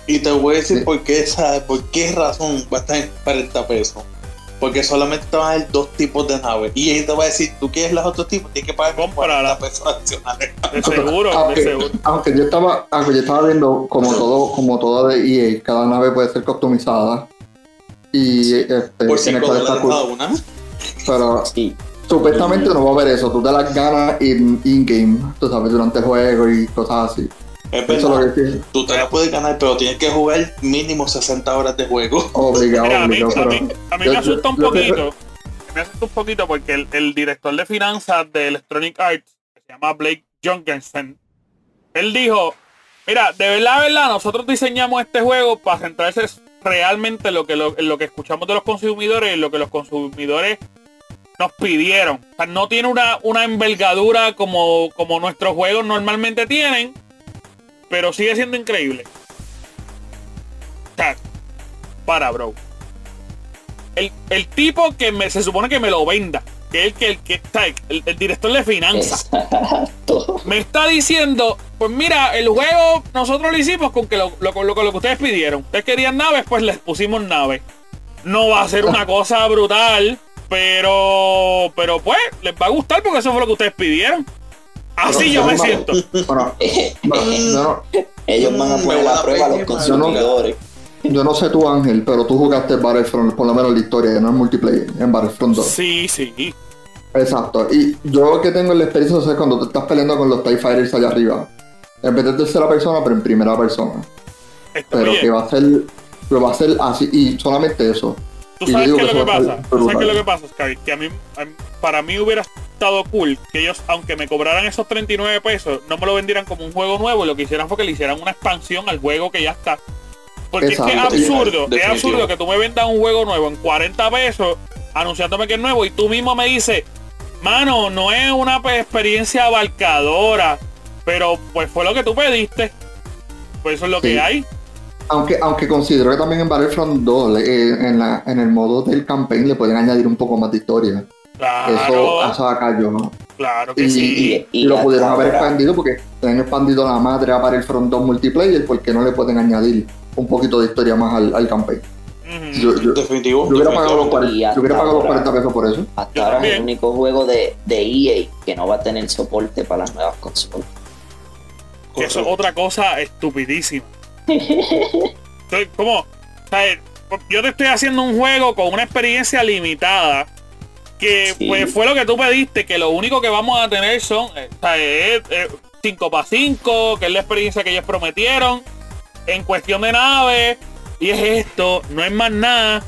Y te voy a decir por qué esa, por qué razón va a estar en 40 pesos. Porque solamente te van a dar dos tipos de naves. Y te va a decir, tú quieres los otros tipos, tienes que pagar Cómprala. 40 pesos adicionales. De seguro, de aunque, seguro. aunque yo estaba, aunque yo estaba viendo como todo, como todo de EA, cada nave puede ser customizada. Y este, Por en el 5 cual está dólares cool. cada una. Pero Sí. supuestamente no va a haber eso. Tú te las ganas in- in-game, tú sabes, durante el juego y cosas así. Es Eso es lo verdad. que sí. Tú te la puedes ganar, pero tienes que jugar mínimo 60 horas de juego. Obligado, Mira, a mí, obligado. a Pero mí- a mí yo- me asusta un yo- yo- poquito. Me asusta un poquito porque el, el director de finanzas de Electronic Arts, que se llama Blake Jorgensen, él dijo, mira, de verdad, de verdad, nosotros diseñamos este juego para centrarse realmente en lo que, lo, en lo que escuchamos de los consumidores y en lo que los consumidores nos pidieron. O sea, no tiene una, una envergadura como, como nuestros juegos normalmente tienen, pero sigue siendo increíble. Sea, para, bro. El, el tipo que me, se supone que me lo venda, que es el que, el, que el, el director de finanzas, Exacto. me está diciendo, pues mira, el juego nosotros lo hicimos con que lo, lo, con lo, con lo que ustedes pidieron. Ustedes querían naves, pues les pusimos naves. No va a ser una <laughs> cosa brutal, pero, pero pues les va a gustar porque eso fue lo que ustedes pidieron. Así yo me siento. Bueno, <laughs> no, Ellos van a Mm, poner a prueba a los consumidores. yo no sé tú, Ángel, pero tú jugaste Battlefront, por lo menos la historia, no es multiplayer, en Battlefront 2. Sí, sí. Exacto. Y yo que tengo la experiencia, o sea, cuando te estás peleando con los TIE Fighters allá arriba, en vez de tercera persona, pero en primera persona. Esto, Pero oye, que va a ser, que va a ser así, y solamente eso. ¿Tú sabes qué es lo que pasa? ¿Tú sabes qué es lo que pasa, Sky? Que a mí, a mí- para mí hubiera estado cool que ellos, aunque me cobraran esos 39 pesos, no me lo vendieran como un juego nuevo y lo que hicieran fue que le hicieran una expansión al juego que ya está. Porque es que es absurdo, es absurdo que tú me vendas un juego nuevo en 40 pesos anunciándome que es nuevo y tú mismo me dices, mano, no es una pe- experiencia abarcadora, pero pues fue lo que tú pediste. Pues eso es lo Sí. que hay. Aunque, aunque considero que también en Battlefront 2, le- eh, en, la, en el modo del campaign, le pueden añadir un poco más de historia. Claro, Eso, eso acá yo, ¿no? claro que Y, sí. y- y lo pudieron haber ahora- expandido porque se han expandido la madre a Battlefront 2 multiplayer, porque no le pueden añadir un poquito de historia más al, al campaign? Yo, yo- Definitivo. yo hubiera pagado los definitivamente. 40, Y yo hubiera pagado los ahora- 40 pesos por eso. Hasta Yo ahora es el único juego de, de EA que no va a tener soporte para las nuevas consolas. Que eso es otra cosa estupidísima. <laughs> Estoy como. Yo te estoy haciendo un juego con una experiencia limitada. Que Sí. pues fue lo que tú pediste, que lo único que vamos a tener son 5 para 5, que es la experiencia que ellos prometieron. En cuestión de nave. Y es esto, no es más nada.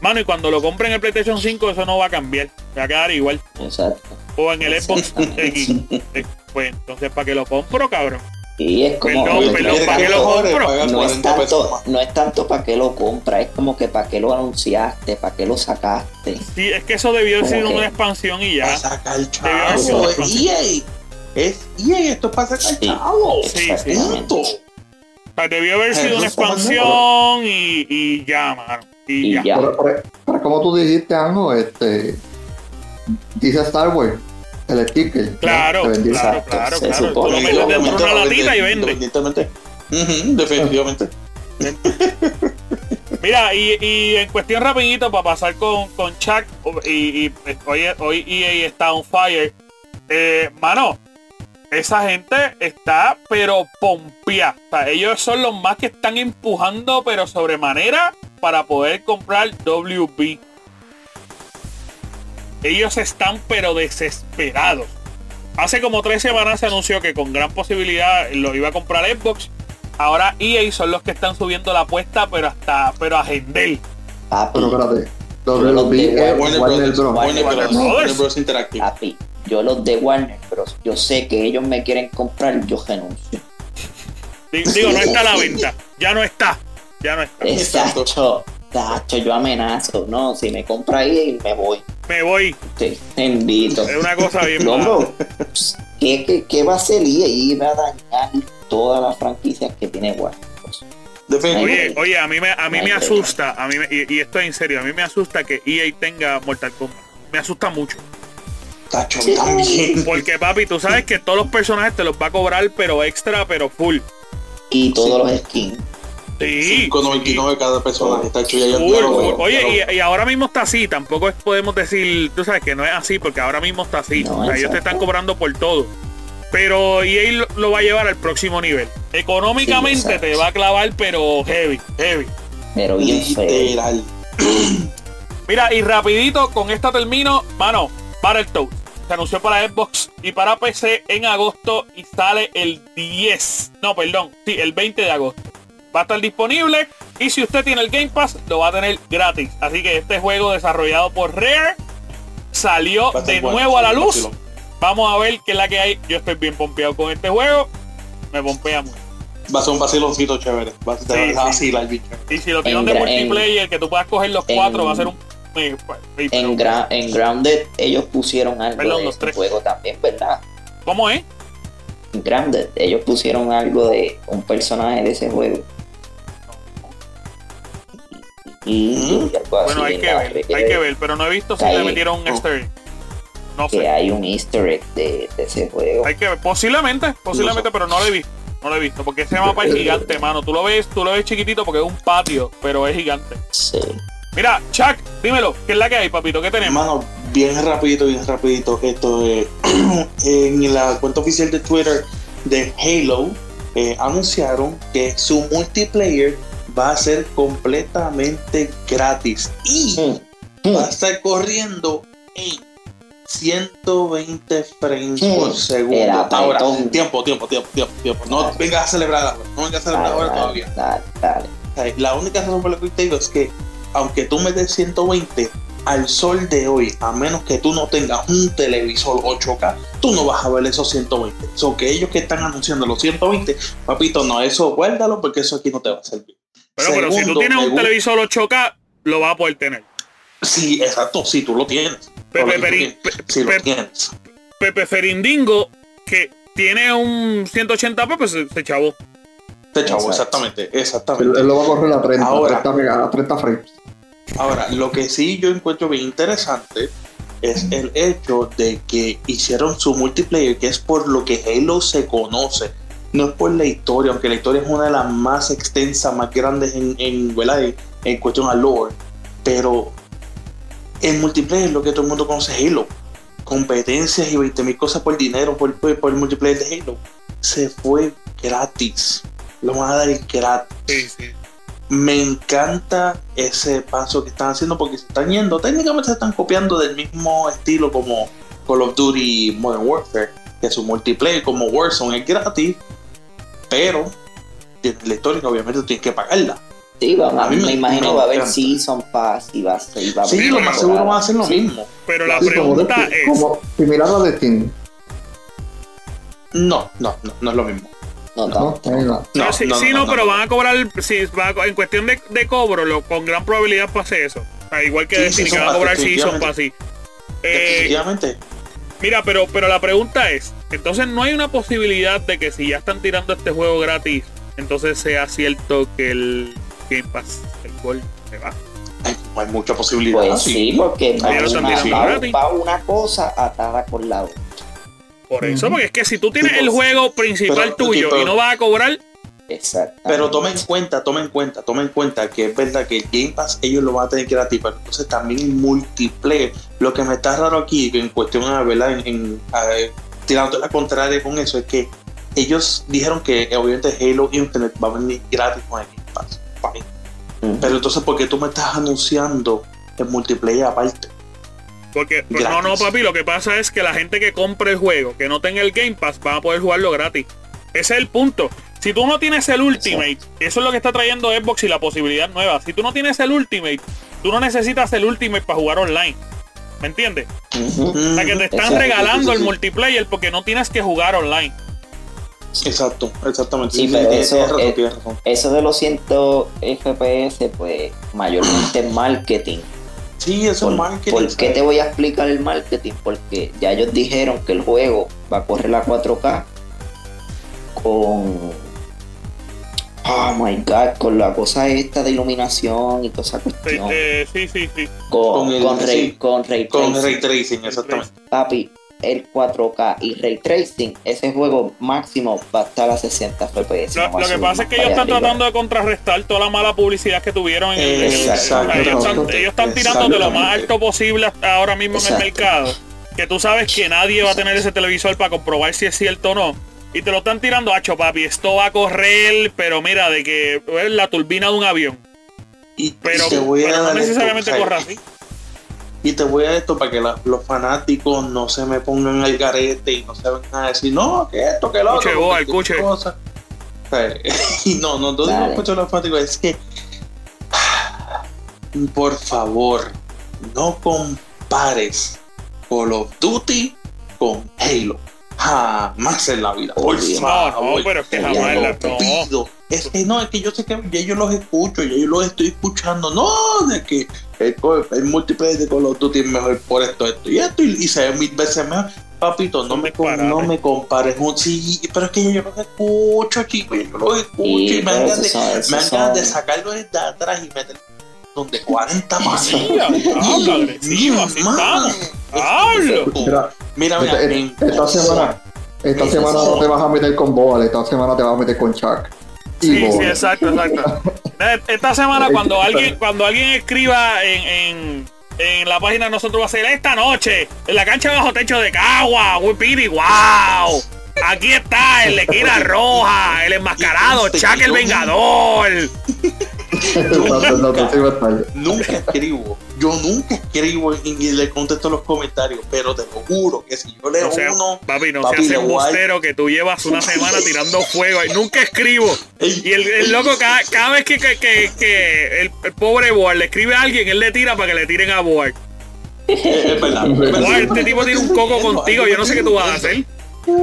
Mano, y cuando lo compren en el PlayStation 5, eso no va a cambiar. Va a quedar igual. Exacto. O en el Xbox X. <laughs> Eh, Pues entonces, ¿para qué lo compro, cabrón? Y es como. Perdón, no, perdón, es ¿para qué lo tanto- compro? No es 40 pesos tanto, no es tanto para qué lo compras, es como que para qué lo anunciaste, para qué lo sacaste. Sí, es que eso debió ser una expansión y Para ya. sacar chavo. Es EA. Es EA. Esto es para sacar Sí. chavo. Sí, sí. O sea, debió haber sido una expansión y, y ya, mano. Y, Y ya. ya. Pero, pero- pero como tú dijiste, Anjo, este, dice Star Wars, el sticker. Claro, claro, Exacto, claro, se claro. Tú supone lo metes dentro de una latita y vende. Independientemente. Ujú, definitivamente. <laughs> Mira, y, y en cuestión rapidito, para pasar con, con Chuck, y, y hoy, hoy EA está on fire. Eh, mano, esa gente está pero pompía. O sea, ellos son los más que están empujando, pero sobremanera, para poder comprar WB. Ellos están pero desesperados. Hace como tres semanas se anunció que con gran posibilidad lo iba a comprar Xbox. Ahora EA son los que están subiendo la apuesta, pero hasta, pero a Gendel. Papi, Pero espérate, Yo los los vi de Warner. Bros. Warner Bros. Warner Bros. Interactive. papi, yo los de Warner, pero yo sé que ellos me quieren comprar, yo renuncio. Di- Digo, no está a la venta. Ya no está. Ya no está. Exacto. Exacto, Tacho, yo amenazo. No, si me compra ahí, me voy. Me voy. Te, te invito. Es una cosa bien No, ¿qué, qué, qué va a hacer EA? Y va a dañar todas las franquicias que tiene. Definitivamente. Oye, oye, a mí me, a mí me asusta, a mí me- y, y esto es en serio, a mí me asusta que EA tenga Mortal Kombat. Me asusta mucho. Tacho, también. Porque papi, tú sabes que todos los personajes te los va a cobrar, pero extra, pero full. Y todos los skins. Sí. 5.99 cada personaje. Yo Full, ya lo Oye, y, y ahora mismo está así, tampoco es- podemos decir, tú sabes que no es así, porque ahora mismo está así. No, o sea, ellos te están cobrando por todo. Pero EA lo, lo va a llevar al próximo nivel. Económicamente Sí, te va a clavar, pero heavy, heavy. Pero bien. Literal. Mira, y rapidito, con esta termino, mano, Battletoads. Se anunció para Xbox y para PC en agosto y sale el 10. No, perdón, sí, el 20 de agosto. Va a estar disponible y si usted tiene el Game Pass, lo va a tener gratis. Así que este juego desarrollado por Rare salió de bueno, nuevo a la vacilón. luz. Vamos a ver qué es la que hay. Yo estoy bien pompeado con este juego. Me pompea mucho. Va a ser un vaciloncito chévere. Va a Sí, ser sí. sí, vacilar. Y si lo tienen En de multiplayer, que tú puedas coger los cuatro, en- va a ser un... eh, eh, En, Gra- en Grounded ellos pusieron algo Perdón, de los ese tres. juego también, ¿verdad? ¿Cómo es? En Grounded ellos pusieron algo de un personaje de ese juego. Y, y algo así Bueno, hay que ver, hay que ver, pero no he visto si le metieron un easter egg. No que sé. hay un easter egg de, de ese juego. Hay que ver. Posiblemente, posiblemente, pero no lo he visto. No lo he visto, porque ese mapa es gigante, <laughs> mano. Tú lo ves, tú lo ves chiquitito porque es un patio, pero es gigante. Sí. Mira, Chuck, dímelo, ¿qué es la que hay, papito? ¿Qué tenemos? Hermano, bien rapidito, bien rapidito. Esto es <clears throat> en la cuenta oficial de Twitter de Halo eh, anunciaron que su multiplayer va a ser completamente gratis y Mm. va a estar corriendo en 120 frames Mm. por segundo. Era Ahora, tiempo, tiempo, tiempo, tiempo, tiempo. No Dale. vengas a celebrar ahora, no vengas a celebrar ahora todavía. dale, dale. La única razón por la que te digo es que aunque tú me des 120 al sol de hoy, a menos que tú no tengas un televisor 8K, tú no vas a ver esos 120. So que ellos que están anunciando los 120, papito, no, eso guárdalo porque eso aquí no te va a servir. Pero, pero si tú tienes un gusta- televisor 8K, lo vas a poder tener. Sí, exacto, sí, tú lo tienes. Pepe, lo Peri- tienes. Pe- Sí, lo tienes. Pepe Ferindingo, que tiene un 180p, pues se, se chavó. Te chavo, exactamente, Él, exactamente. él lo va a correr a 30, Ahora. a 30, mega- a 30 frames. Ahora, lo que sí yo encuentro bien interesante es el hecho de que hicieron su multiplayer, que es por lo que Halo se conoce. No es por la historia, aunque la historia es una de las más extensas, más grandes en, en, en, en cuestión a lore. Pero el multiplayer es lo que todo el mundo conoce Halo. Competencias y 20.000 cosas por dinero por, por, por el multiplayer de Halo. Se fue gratis. Lo van a dar gratis Sí, sí. me encanta ese paso que están haciendo porque se están yendo, técnicamente se están copiando del mismo estilo como Call of Duty Modern Warfare, que su multiplayer como Warzone es gratis, pero tiene la historia que obviamente tienes que pagarla. Sí, vamos, A mí me, me- imagino va a haber. Season Pass y va a ser. y va a Sí, lo más seguro va a ser lo Sí. mismo. Pero la Sí, como, pregunta es... como similar a la de Steam. No, no, no, no es lo mismo. No, ¿no? no. No, sí, sí, no, pero van a cobrar, si va a- en cuestión de, de cobro, lo, con gran probabilidad pase eso. O sea, igual que Sí, sí, que van a cobrar Season Pass, sí. Eh, Definitivamente. Mira, pero, pero la pregunta es, entonces no hay una posibilidad de que si ya están tirando este juego gratis, entonces sea cierto que el Game Pass, el Gold, se va. Hay, hay mucha posibilidad. Pues sí, porque una, va- cosa atada con la otra. Por eso, porque es que si tú tienes el pues, juego principal pero- tuyo pero- y no vas a cobrar, Exacto. Pero toma en cuenta, toma en cuenta, toma en cuenta que es verdad que el Game Pass ellos lo van a tener gratis, pero entonces también el multiplayer. Lo que me está raro aquí, en cuestión a verdad, en, en a tirando la contraria con eso, es que ellos dijeron que obviamente Halo Infinite va a venir gratis con el Game Pass. Pero entonces, ¿por qué tú me estás anunciando el multiplayer aparte? porque pues, no, no, papi, lo que pasa es que la gente que compre el juego, que no tenga el Game Pass, van a poder jugarlo gratis. Ese es el punto. Si tú no tienes el Ultimate, eso es lo que está trayendo Xbox y la posibilidad nueva. Si tú no tienes el Ultimate, tú no necesitas el Ultimate para jugar online. ¿Me entiendes? O sea, que te están Exacto, regalando sí, el sí. multiplayer porque no tienes que jugar online. Exacto, exactamente. Sí, pero tienes- eso razón, es- tienes razón. Eso de los 100 FPS, pues mayormente es marketing. Sí, eso ¿Por, es marketing. por qué te voy a explicar el marketing? Porque ya ellos dijeron que el juego va a correr a 4K con. Oh my god, con la cosa esta de iluminación y toda esa Sí, cuestión. eh, sí, sí, sí. con, con el- con ray, sí, con ray Con tracing. Ray Tracing, exactamente. Papi, el 4K y ray tracing, ese juego máximo va a estar a 60 FPS. Lo, no lo que pasa es que ellos están arriba. tratando de contrarrestar toda la mala publicidad que tuvieron en el. Ellos, están, ellos están tirando de lo más alto posible hasta ahora mismo en el mercado. Que tú sabes que nadie va a tener ese televisor para comprobar si es cierto o no. Y te lo están tirando, hacho papi, esto va a correr, pero mira, de que es la turbina de un avión. Y Pero, te voy a pero no dar esto, necesariamente corra así. Y te voy a esto para que la- los fanáticos no se me pongan al garete y no se vengan a decir, no, que esto, que lo otro. Que escuche. cosa". O sea, <laughs> Y no, no, no digo escucho a los fanáticos, es que, <sighs> por favor, no compares Call of Duty con Halo. Jamás en la vida. Por. No, favor. no, pero es que jamás no la. Pido. Es que no, es que yo sé que ya yo los escucho, ya yo los estoy escuchando. No, de que el, el multiplayer de Call of Duty es mejor por esto, esto y esto, y, y se ve mil veces mejor. Papito, no me, disparates. no me compares. Sí, pero es que yo los escucho, chicos, yo los escucho Y, y, me son- de, de son- sacarlo desde atrás y meter donde 40 más. Estamos. Hablo. Mira, Mira, esta, semana, esta semana no te vas a meter con Boal, esta semana te vas a meter con Chuck. Sí, sí, exacto, exacto. <laughs> Eh, Esta semana cuando alguien, cuando alguien escriba en, en, en la página de nosotros va a ser esta noche, en la cancha bajo techo de Cagua, Wipiri, wow. Aquí está el de Esquina Roja, el enmascarado, Chuck el Vengador. <laughs> Nunca escribo. Yo nunca escribo y, le contesto los comentarios, pero te lo juro que si yo leo No sea, uno, papi, no papi, seas le un voy a- bustero que tú llevas una semana <laughs> tirando fuego y nunca escribo. Y el, el loco, cada, cada vez que, que, que- que el, el pobre Boar le escribe a alguien, él le tira para que le tiren a Boar. es, verdad. Boar, este tipo tiene un coco contigo, yo no sé qué tú vas a hacer.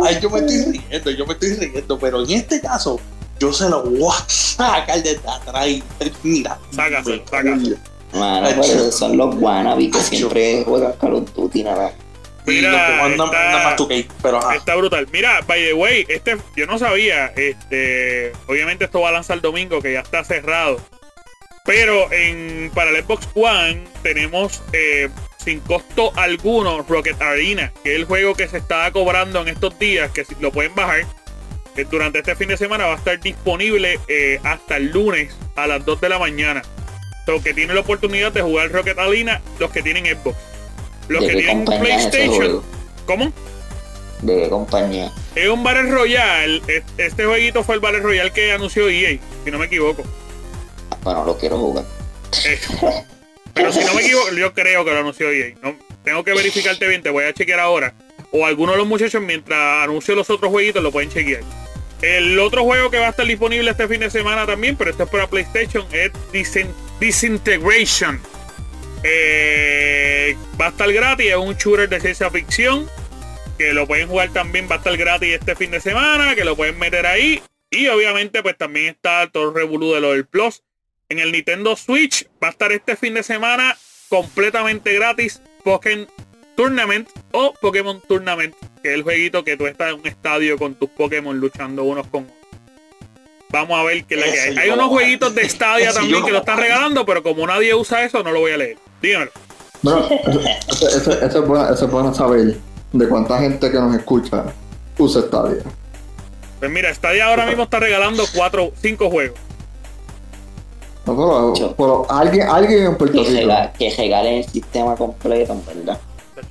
Ay, yo me estoy riendo, yo me estoy riendo, pero en este caso, yo se lo voy a sacar desde atrás y mira. Sácaselo, sácaselo. Mano, yo- esos son los wannabe que siempre juegan Call of Duty nada. Mira, que manda está- manda más tu cake, pero ajá. Está brutal. Mira, by the way, este, yo no sabía, este, obviamente esto va a lanzar el domingo, que ya está cerrado. Pero en, para el Xbox One tenemos eh, sin costo alguno Rocket Arena, que es el juego que se está cobrando en estos días, que si- lo pueden bajar. eh, durante este fin de semana va a estar disponible eh, hasta el lunes a las 2 de la mañana. Los que tienen la oportunidad de jugar Rocket Arena, los que tienen Xbox. Los ¿De que tienen PlayStation. ¿Cómo? ¿De qué compañía? Es un Battle Royale. Es- Este jueguito fue el Battle Royale que anunció EA, si no me equivoco. Bueno, lo quiero jugar. Eh, pero si no me equivoco, yo creo que lo anunció EA. No, tengo que verificarte bien, te voy a chequear ahora. O alguno de los muchachos, mientras anuncio los otros jueguitos, lo pueden chequear. El otro juego que va a estar disponible este fin de semana también, pero esto es para PlayStation, es Disen- Disintegration. Eh, va a estar gratis, es un shooter de ciencia ficción. Que lo pueden jugar también, va a estar gratis este fin de semana, que lo pueden meter ahí. Y obviamente, pues también está todo el de lo del Plus. En el Nintendo Switch va a estar este fin de semana completamente gratis Pokémon Tournament o Pokémon Tournament, que es el jueguito que tú estás en un estadio con tus Pokémon luchando unos con otros. Vamos a ver qué es la que hay. Hay unos jueguitos de Stadia también que lo están regalando, pero como nadie usa eso, no lo voy a leer. Dígamelo. Bueno, eso, eso- eso es bueno, eso es bueno saber de cuánta gente que nos escucha usa Stadia. Pues mira, Stadia ahora mismo está regalando cuatro, cinco juegos. No, pero, alguien, alguien en Puerto Que, Rico, que regalen el sistema completo, en verdad.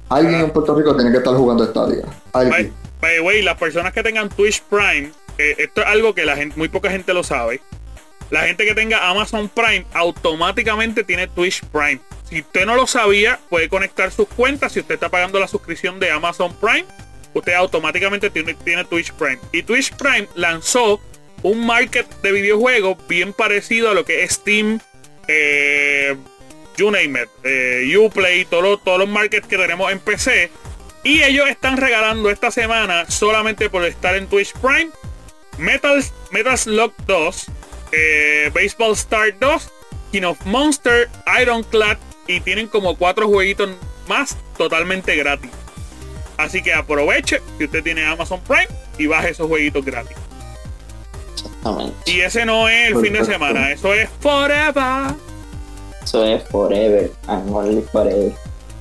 alguien en Puerto Rico tiene que estar jugando Stadia. By the way, las personas que tengan Twitch Prime, eh, esto es algo que la gente, muy poca gente lo sabe. La gente que tenga Amazon Prime automáticamente tiene Twitch Prime. Si usted no lo sabía, puede conectar sus cuentas. Si usted está pagando la suscripción de Amazon Prime, usted automáticamente tiene, tiene Twitch Prime. Y Twitch Prime lanzó un market de videojuegos bien parecido a lo que es Steam, eh, you name it, eh, Uplay, todos todos los markets que tenemos en PC. Y ellos están regalando esta semana, solamente por estar en Twitch Prime, Metal, Metal Slug 2, eh, Baseball Star 2, King of Monster, Ironclad y tienen como cuatro jueguitos más totalmente gratis. Así que aproveche si usted tiene Amazon Prime y baje esos jueguitos gratis. Exactamente. Y ese no es el fin de semana, eso es forever. Eso es forever. Only forever.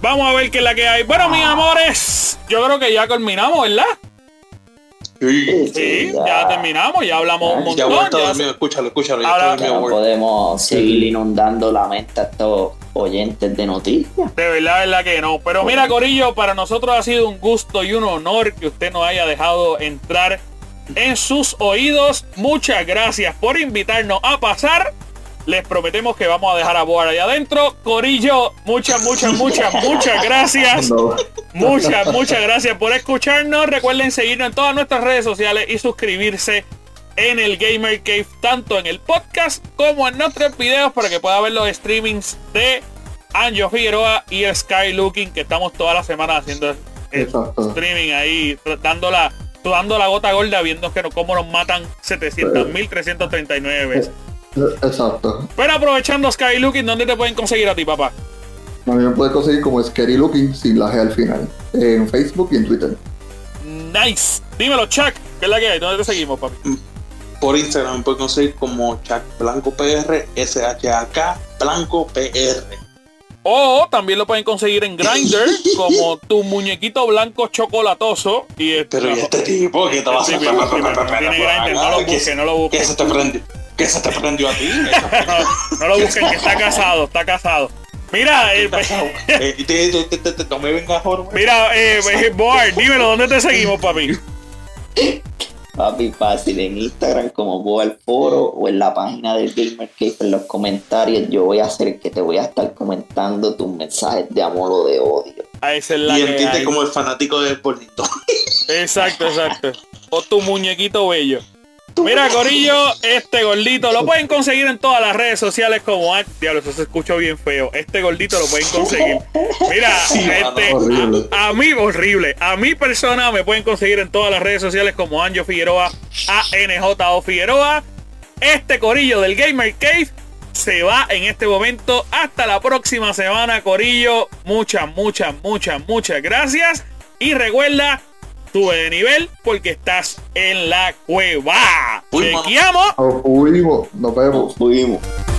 Vamos a ver qué es la que hay. Bueno, mis amores, yo creo que ya culminamos, ¿verdad? Sí. Sí, ya terminamos, ya hablamos un montón. Ya vuelta ya dormido, escúchalo, escúchalo. Ya Ahora- dormido, no podemos seguir inundando la mente a estos oyentes de noticias. De verdad, verdad que no. Pero mira, Corillo, para nosotros ha sido un gusto y un honor que usted nos haya dejado entrar en sus oídos. Muchas gracias por invitarnos a pasar Les prometemos que vamos a dejar a Boar ahí adentro. Corillo, muchas, muchas, muchas, muchas gracias. No. Muchas, muchas gracias por escucharnos. Recuerden seguirnos en todas nuestras redes sociales y suscribirse en el Gamer Cave, tanto en el podcast como en nuestros videos, para que pueda ver los streamings de Anjo Figueroa y Sky Looking, que estamos toda la semana haciendo el streaming ahí, dando la, sudando la gota gorda, viendo que no, cómo nos matan 700.339 veces. Exacto. Pero aprovechando Sky Looking, ¿dónde te pueden conseguir a ti, papá? A mí me puede conseguir como Scary Looking sin la G al final. En Facebook y en Twitter. Nice. Dímelo, Chuck, ¿qué es la que hay? ¿Dónde te seguimos, papi? Por Instagram me pueden conseguir como Chuck Blanco PR, SHAK Blanco PR. O también lo pueden conseguir en Grindr <laughs> como tu muñequito blanco chocolatoso. Y este, Pero ¿y este tipo que te va a tiene Grindr, no lo ¿Qué busques, se- no lo busques. ¿Qué se te prendió? ¿Qué se te prendió a ti? <laughs> no, no lo busquen, que está casado, está casado. Mira, eh, <laughs> Eh, no me vengas mira, eh, eh, Boar, dímelo, ¿dónde te seguimos, papi? Papi, fácil, en Instagram como voy al foro o en la página del Gamer Cave en los comentarios. Yo voy a hacer el que te voy a estar comentando tus mensajes de amor o de odio. A esa es la Y entiende como el fanático de Polito. <laughs> Exacto, exacto. O tu muñequito bello. Mira, Corillo, este gordito lo pueden conseguir en todas las redes sociales como ah, Diablo, eso se escuchó bien feo. Este gordito lo pueden conseguir. Mira, Sí, este, a, a mí, horrible. A mi persona me pueden conseguir en todas las redes sociales como Anjo Figueroa, ANJO Figueroa. Este Corillo del Gamer Cave se va en este momento. Hasta la próxima semana, Corillo. Muchas, muchas, muchas, muchas gracias. Y recuerda, sube de nivel porque estás en la cueva. Chequeamos. Nos fuimos. Nos vemos. Nos fuimos.